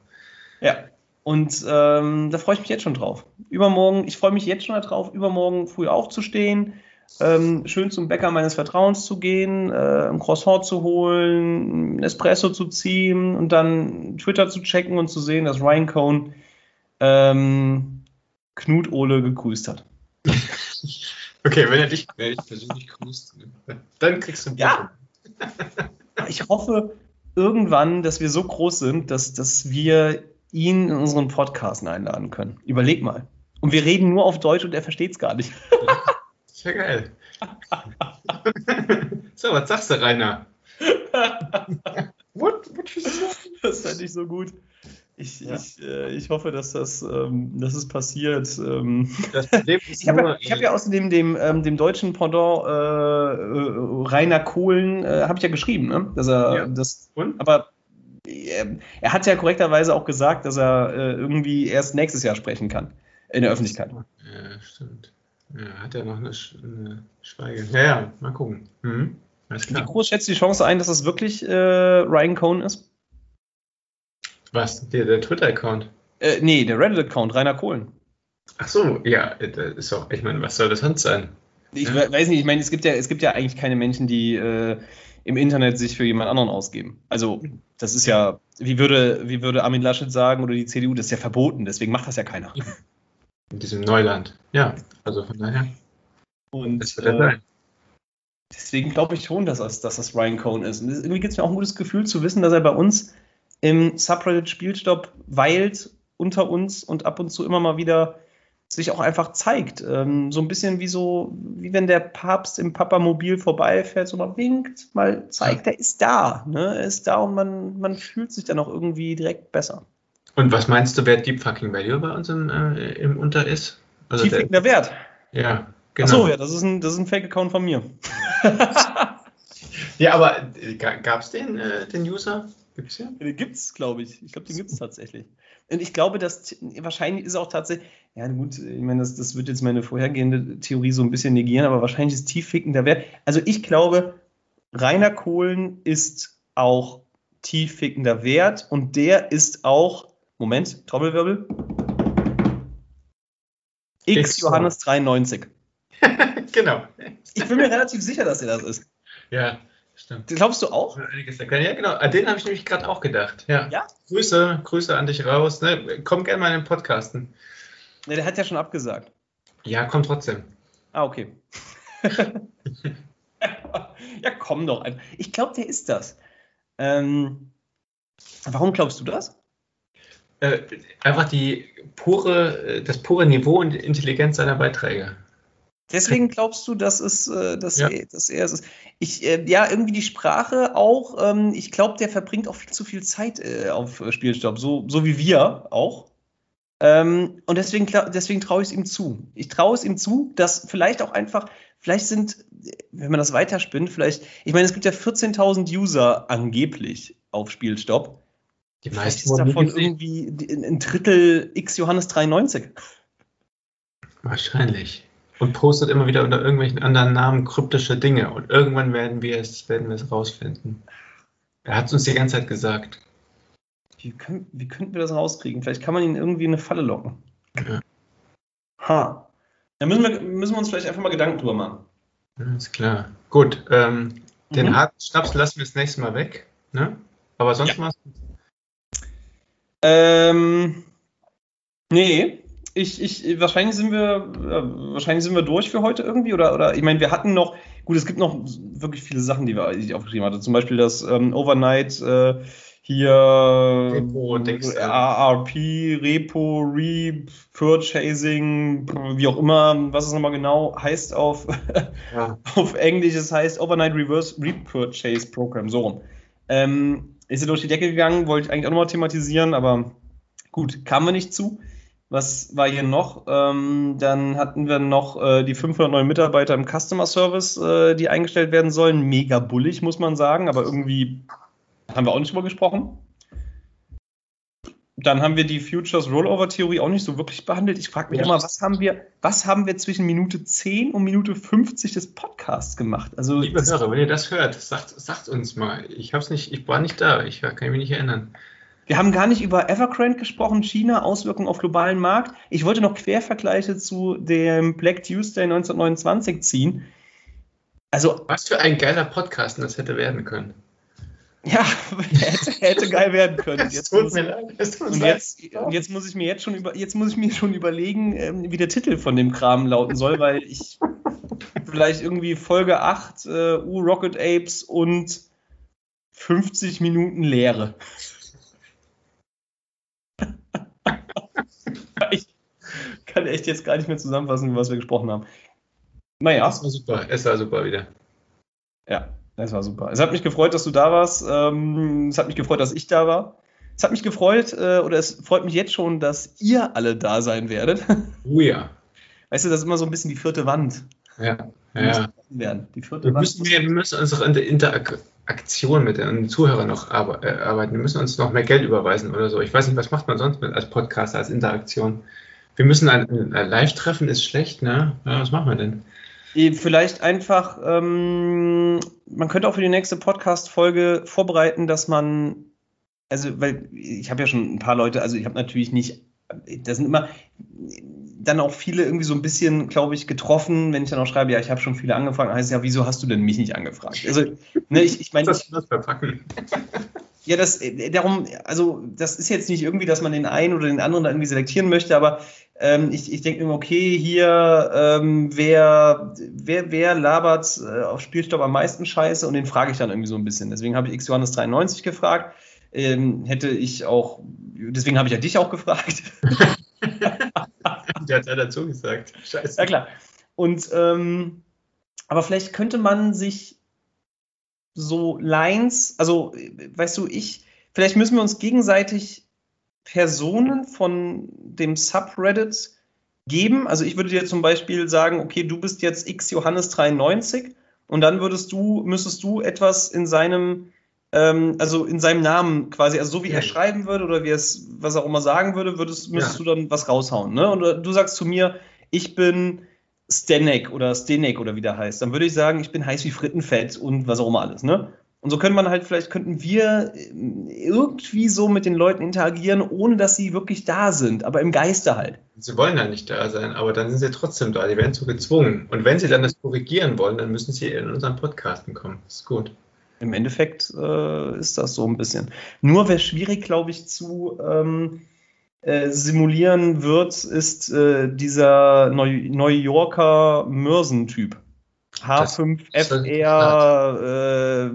Ja, und ähm, da freue ich mich jetzt schon drauf. Übermorgen, ich freue mich jetzt schon darauf, übermorgen früh aufzustehen, ähm, schön zum Bäcker meines Vertrauens zu gehen, äh, ein Croissant zu holen, ein Espresso zu ziehen und dann Twitter zu checken und zu sehen, dass Ryan Cohn ähm, Knut Ole gegrüßt hat. Okay, wenn er dich, wenn er dich persönlich grüßt, dann kriegst du ein Ja. ich hoffe irgendwann, dass wir so groß sind, dass, dass wir ihn in unseren Podcast einladen können. Überleg mal. Und wir reden nur auf Deutsch und er versteht es gar nicht. Ist ja geil. so, was sagst du, Rainer? what, what das fände ich so gut. Ich, ja. ich, äh, ich hoffe, dass das, ähm, dass es passiert. Ähm. Das ich habe ja, hab ja, außerdem dem, ähm, dem deutschen Pendant äh, äh, Rainer Kohlen äh, habe ich ja geschrieben, ne? dass er ja. das. Und? Aber er, er hat ja korrekterweise auch gesagt, dass er äh, irgendwie erst nächstes Jahr sprechen kann in der Öffentlichkeit. Ja, stimmt. Ja, hat er noch eine, eine Schweige. Ja, ja, mal gucken. Mhm. Wie groß schätzt die Chance ein, dass es wirklich äh, Ryan Cohn ist? Was? Der, der Twitter-Account? Äh, nee, der Reddit-Account, Rainer Kohlen. Ach so, ja, ist auch, ich meine, was soll das sonst sein? Ich ja? weiß nicht, ich meine, es gibt ja, es gibt ja eigentlich keine Menschen, die äh, im Internet sich für jemand anderen ausgeben. Also, das ist ja, wie würde, wie würde Armin Laschet sagen oder die CDU, das ist ja verboten, deswegen macht das ja keiner. In diesem Neuland. Ja, also von daher. Und das wird äh, sein. Deswegen glaube ich schon, dass das, dass das Ryan Cohn ist. Und irgendwie gibt es mir auch ein gutes Gefühl zu wissen, dass er bei uns im Subreddit Spielstopp weilt unter uns und ab und zu immer mal wieder sich auch einfach zeigt. Ähm, so ein bisschen wie so, wie wenn der Papst im Papamobil vorbeifährt, so mal winkt, mal zeigt, er ist da. Ne? Er ist da und man, man fühlt sich dann auch irgendwie direkt besser. Und was meinst du, wer Deep Fucking Value bei uns im, äh, im Unter ist? Also Tiefliegender Wert. Ja, genau. Achso, ja, das ist ein, ein Fake-Account von mir. ja, aber äh, gab es den, äh, den User? Gibt's ja? Den gibt's, glaube ich. Ich glaube, den gibt es tatsächlich. Und ich glaube, dass wahrscheinlich ist auch tatsächlich, ja gut, ich meine, das, das wird jetzt meine vorhergehende Theorie so ein bisschen negieren, aber wahrscheinlich ist tiefficken der Wert. Also ich glaube, Rainer Kohlen ist auch tieffickender Wert und der ist auch, Moment, Trommelwirbel, X Johannes 93. genau. Ich bin mir relativ sicher, dass er das ist. Ja, stimmt. Glaubst du auch? Ja, genau. An den habe ich nämlich gerade auch gedacht. Ja. Ja? Grüße, Grüße an dich raus. Ne? Komm gerne mal in den Podcasten. Ne, der hat ja schon abgesagt. Ja, komm trotzdem. Ah, okay. ja, komm doch einfach. Ich glaube, der ist das. Ähm, warum glaubst du das? Äh, einfach die pure, äh, das pure Niveau und Intelligenz seiner Beiträge. Deswegen glaubst du, dass es, äh, dass, Ja. er, dass er es ist. Ich, äh, ja, irgendwie die Sprache auch. Ähm, ich glaube, der verbringt auch viel zu viel Zeit äh, auf äh, Spielstopp, so, so wie wir auch. Ähm, und deswegen, deswegen traue ich es ihm zu. Ich traue es ihm zu, dass vielleicht auch einfach, vielleicht sind, wenn man das weiterspinnt, vielleicht, ich meine, es gibt ja 14.000 User angeblich auf Spielstopp. Die Vielleicht meisten ist davon irgendwie ein Drittel X Johannes 93. Wahrscheinlich. Und postet immer wieder unter irgendwelchen anderen Namen kryptische Dinge. Und irgendwann werden wir es, werden wir es rausfinden. Er hat es uns die ganze Zeit gesagt. Wie, können, wie könnten wir das rauskriegen? Vielleicht kann man ihn irgendwie in eine Falle locken. Ja. Ha. Da müssen wir, müssen wir uns vielleicht einfach mal Gedanken drüber machen. Ja, Ist klar. Gut, ähm, den Mhm. harten Schnaps lassen wir das nächste Mal weg. Ne? Aber sonst was? Ähm, nee, ich, ich, wahrscheinlich sind wir, wahrscheinlich sind wir durch für heute irgendwie oder, oder ich meine, wir hatten noch, gut, es gibt noch wirklich viele Sachen, die wir die ich aufgeschrieben hatte. Zum Beispiel das ähm, Overnight äh, hier Repo, äh, ARP, Repo, Repurchasing, wie auch immer, was es nochmal genau heißt auf, Ja. auf Englisch, es heißt Overnight Reverse Repurchase Program, so rum. Ähm, ist ja durch die Decke gegangen, wollte ich eigentlich auch nochmal thematisieren, aber gut, kamen wir nicht zu. Was war hier noch? Ähm, dann hatten wir noch äh, die 500 neuen Mitarbeiter im Customer Service, äh, die eingestellt werden sollen. Mega bullig, muss man sagen, aber irgendwie haben wir auch nicht drüber gesprochen. Dann haben wir die Futures Rollover Theorie auch nicht so wirklich behandelt. Ich frage mich Ja. immer, was haben wir, was haben wir zwischen Minute 10 und Minute 50 des Podcasts gemacht? Also Liebe Hörer, wenn ihr das hört, sagt, sagt uns mal. Ich hab's nicht, ich war nicht da, ich kann mich nicht erinnern. Wir haben gar nicht über Evergrande gesprochen, China, Auswirkungen auf globalen Markt. Ich wollte noch Quervergleiche zu dem Black Tuesday 1929 ziehen. Also, Was für ein geiler Podcast das hätte werden können. ja, hätte, hätte geil werden können. Jetzt tut muss, mir leid. Es tut und, jetzt, und jetzt muss ich mir jetzt schon über, jetzt muss ich mir schon überlegen, ähm, wie der Titel von dem Kram lauten soll, weil ich vielleicht irgendwie Folge 8 äh, U-Rocket Apes und 50 Minuten Leere. Kann echt jetzt gar nicht mehr zusammenfassen, was wir gesprochen haben. Naja, Es war super, es war super wieder. ja, das war super. Es hat mich gefreut, dass du da warst. Ähm, es hat mich gefreut, dass ich da war. Es hat mich gefreut, äh, oder es freut mich jetzt schon, dass ihr alle da sein werdet. Oh ja. Weißt du, das ist immer so ein bisschen die vierte Wand. Ja, ja. werden. Die vierte Wir Wand. müssen, wir müssen unsere Inter- Interaktion mit den Zuhörern noch äh, arbeiten. Wir müssen uns noch mehr Geld überweisen oder so. Ich weiß nicht, was macht man sonst mit als Podcaster, als Interaktion? Wir müssen ein, ein Live-Treffen ist schlecht, ne? Ja, was machen wir denn? Vielleicht einfach, ähm, man könnte auch für die nächste Podcast-Folge vorbereiten, dass man, also, weil ich habe ja schon ein paar Leute, also ich habe natürlich nicht, da sind immer dann auch viele irgendwie so ein bisschen, glaube ich, getroffen, wenn ich dann auch schreibe, ja, ich habe schon viele angefragt, heißt ja, wieso hast du denn mich nicht angefragt? Also, ne, ich, ich meine, Das, das verpacken. Ja, das äh, darum, also das ist jetzt nicht irgendwie, dass man den einen oder den anderen da irgendwie selektieren möchte, aber ähm, ich, ich denke immer, okay, hier, ähm, wer, wer, wer labert äh, auf Spielstopp am meisten Scheiße und den frage ich dann irgendwie so ein bisschen. Deswegen habe ich X Johannes 93 gefragt. Ähm, hätte ich auch, deswegen habe ich ja dich auch gefragt. Der hat ja dazu gesagt. Scheiße. Ja, klar. Und, ähm, aber vielleicht könnte man sich so Lines, also, äh, weißt du, ich, vielleicht müssen wir uns gegenseitig Personen von dem Subreddit geben. Also, ich würde dir zum Beispiel sagen, okay, du bist jetzt X Johannes 93 und dann würdest du, müsstest du etwas in seinem ähm, also in seinem Namen quasi, also so wie Ja. er schreiben würde oder wie er es, was er auch immer sagen würde, würdest, müsstest Ja. du dann was raushauen. Ne? Und du sagst zu mir, ich bin Stenek oder Stenek oder wie der heißt. Dann würde ich sagen, ich bin heiß wie Frittenfett und was auch immer alles. Ne? Und so könnte man halt, vielleicht könnten wir ähm, irgendwie so mit den Leuten interagieren, ohne dass sie wirklich da sind, aber im Geiste halt. Sie wollen ja nicht da sein, aber dann sind sie trotzdem da. Die werden zu gezwungen. Und wenn sie dann das korrigieren wollen, dann müssen sie in unseren Podcasten kommen. Das ist gut. Im Endeffekt äh, ist das so ein bisschen. Nur wer schwierig, glaube ich, zu ähm, äh, simulieren wird, ist äh, dieser Neu New Yorker Mörsen-Typ. Das- H5FR,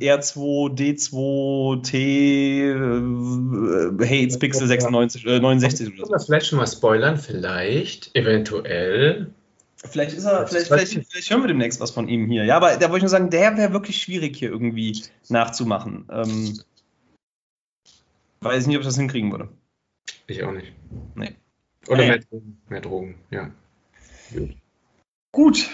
äh, R2D2T, äh, Hates Pixel 96, äh, 69 oder Können so. wir vielleicht schon mal spoilern? Vielleicht, eventuell. Vielleicht ist er, vielleicht, vielleicht, vielleicht hören wir demnächst was von ihm hier. Ja, aber da wollte ich nur sagen, der wäre wirklich schwierig hier irgendwie nachzumachen. Ähm, weiß nicht, ob ich das hinkriegen würde. Ich auch nicht. Nee. Oder Nee. mehr Drogen. Mehr Drogen, ja. Gut. Gut.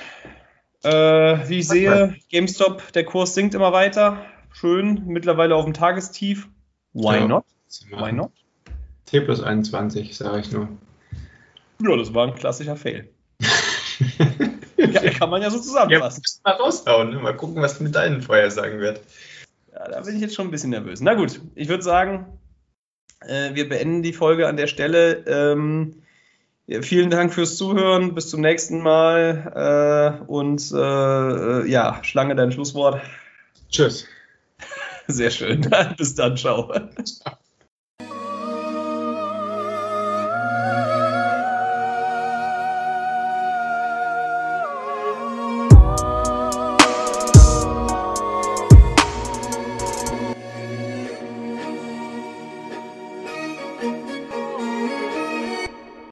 Äh, wie ich sehe, GameStop, der Kurs sinkt immer weiter. Schön, mittlerweile auf dem Tagestief. Why Ja. not? Why not? T plus 21, sage ich nur. Ja, das war ein klassischer Fail. Ja, kann man ja so Ja, zusammenfassen. musst mal raushauen. ne? Mal gucken, was mit deinen Vorhersagen wird. Ja, da bin ich jetzt schon ein bisschen nervös. Na gut, ich würde sagen, äh, wir beenden die Folge an der Stelle. Ähm, ja, vielen Dank fürs Zuhören. Bis zum nächsten Mal. Äh, und äh, äh, ja, Schlange, dein Schlusswort. Tschüss. Sehr schön. Bis dann. Ciao. Ciao.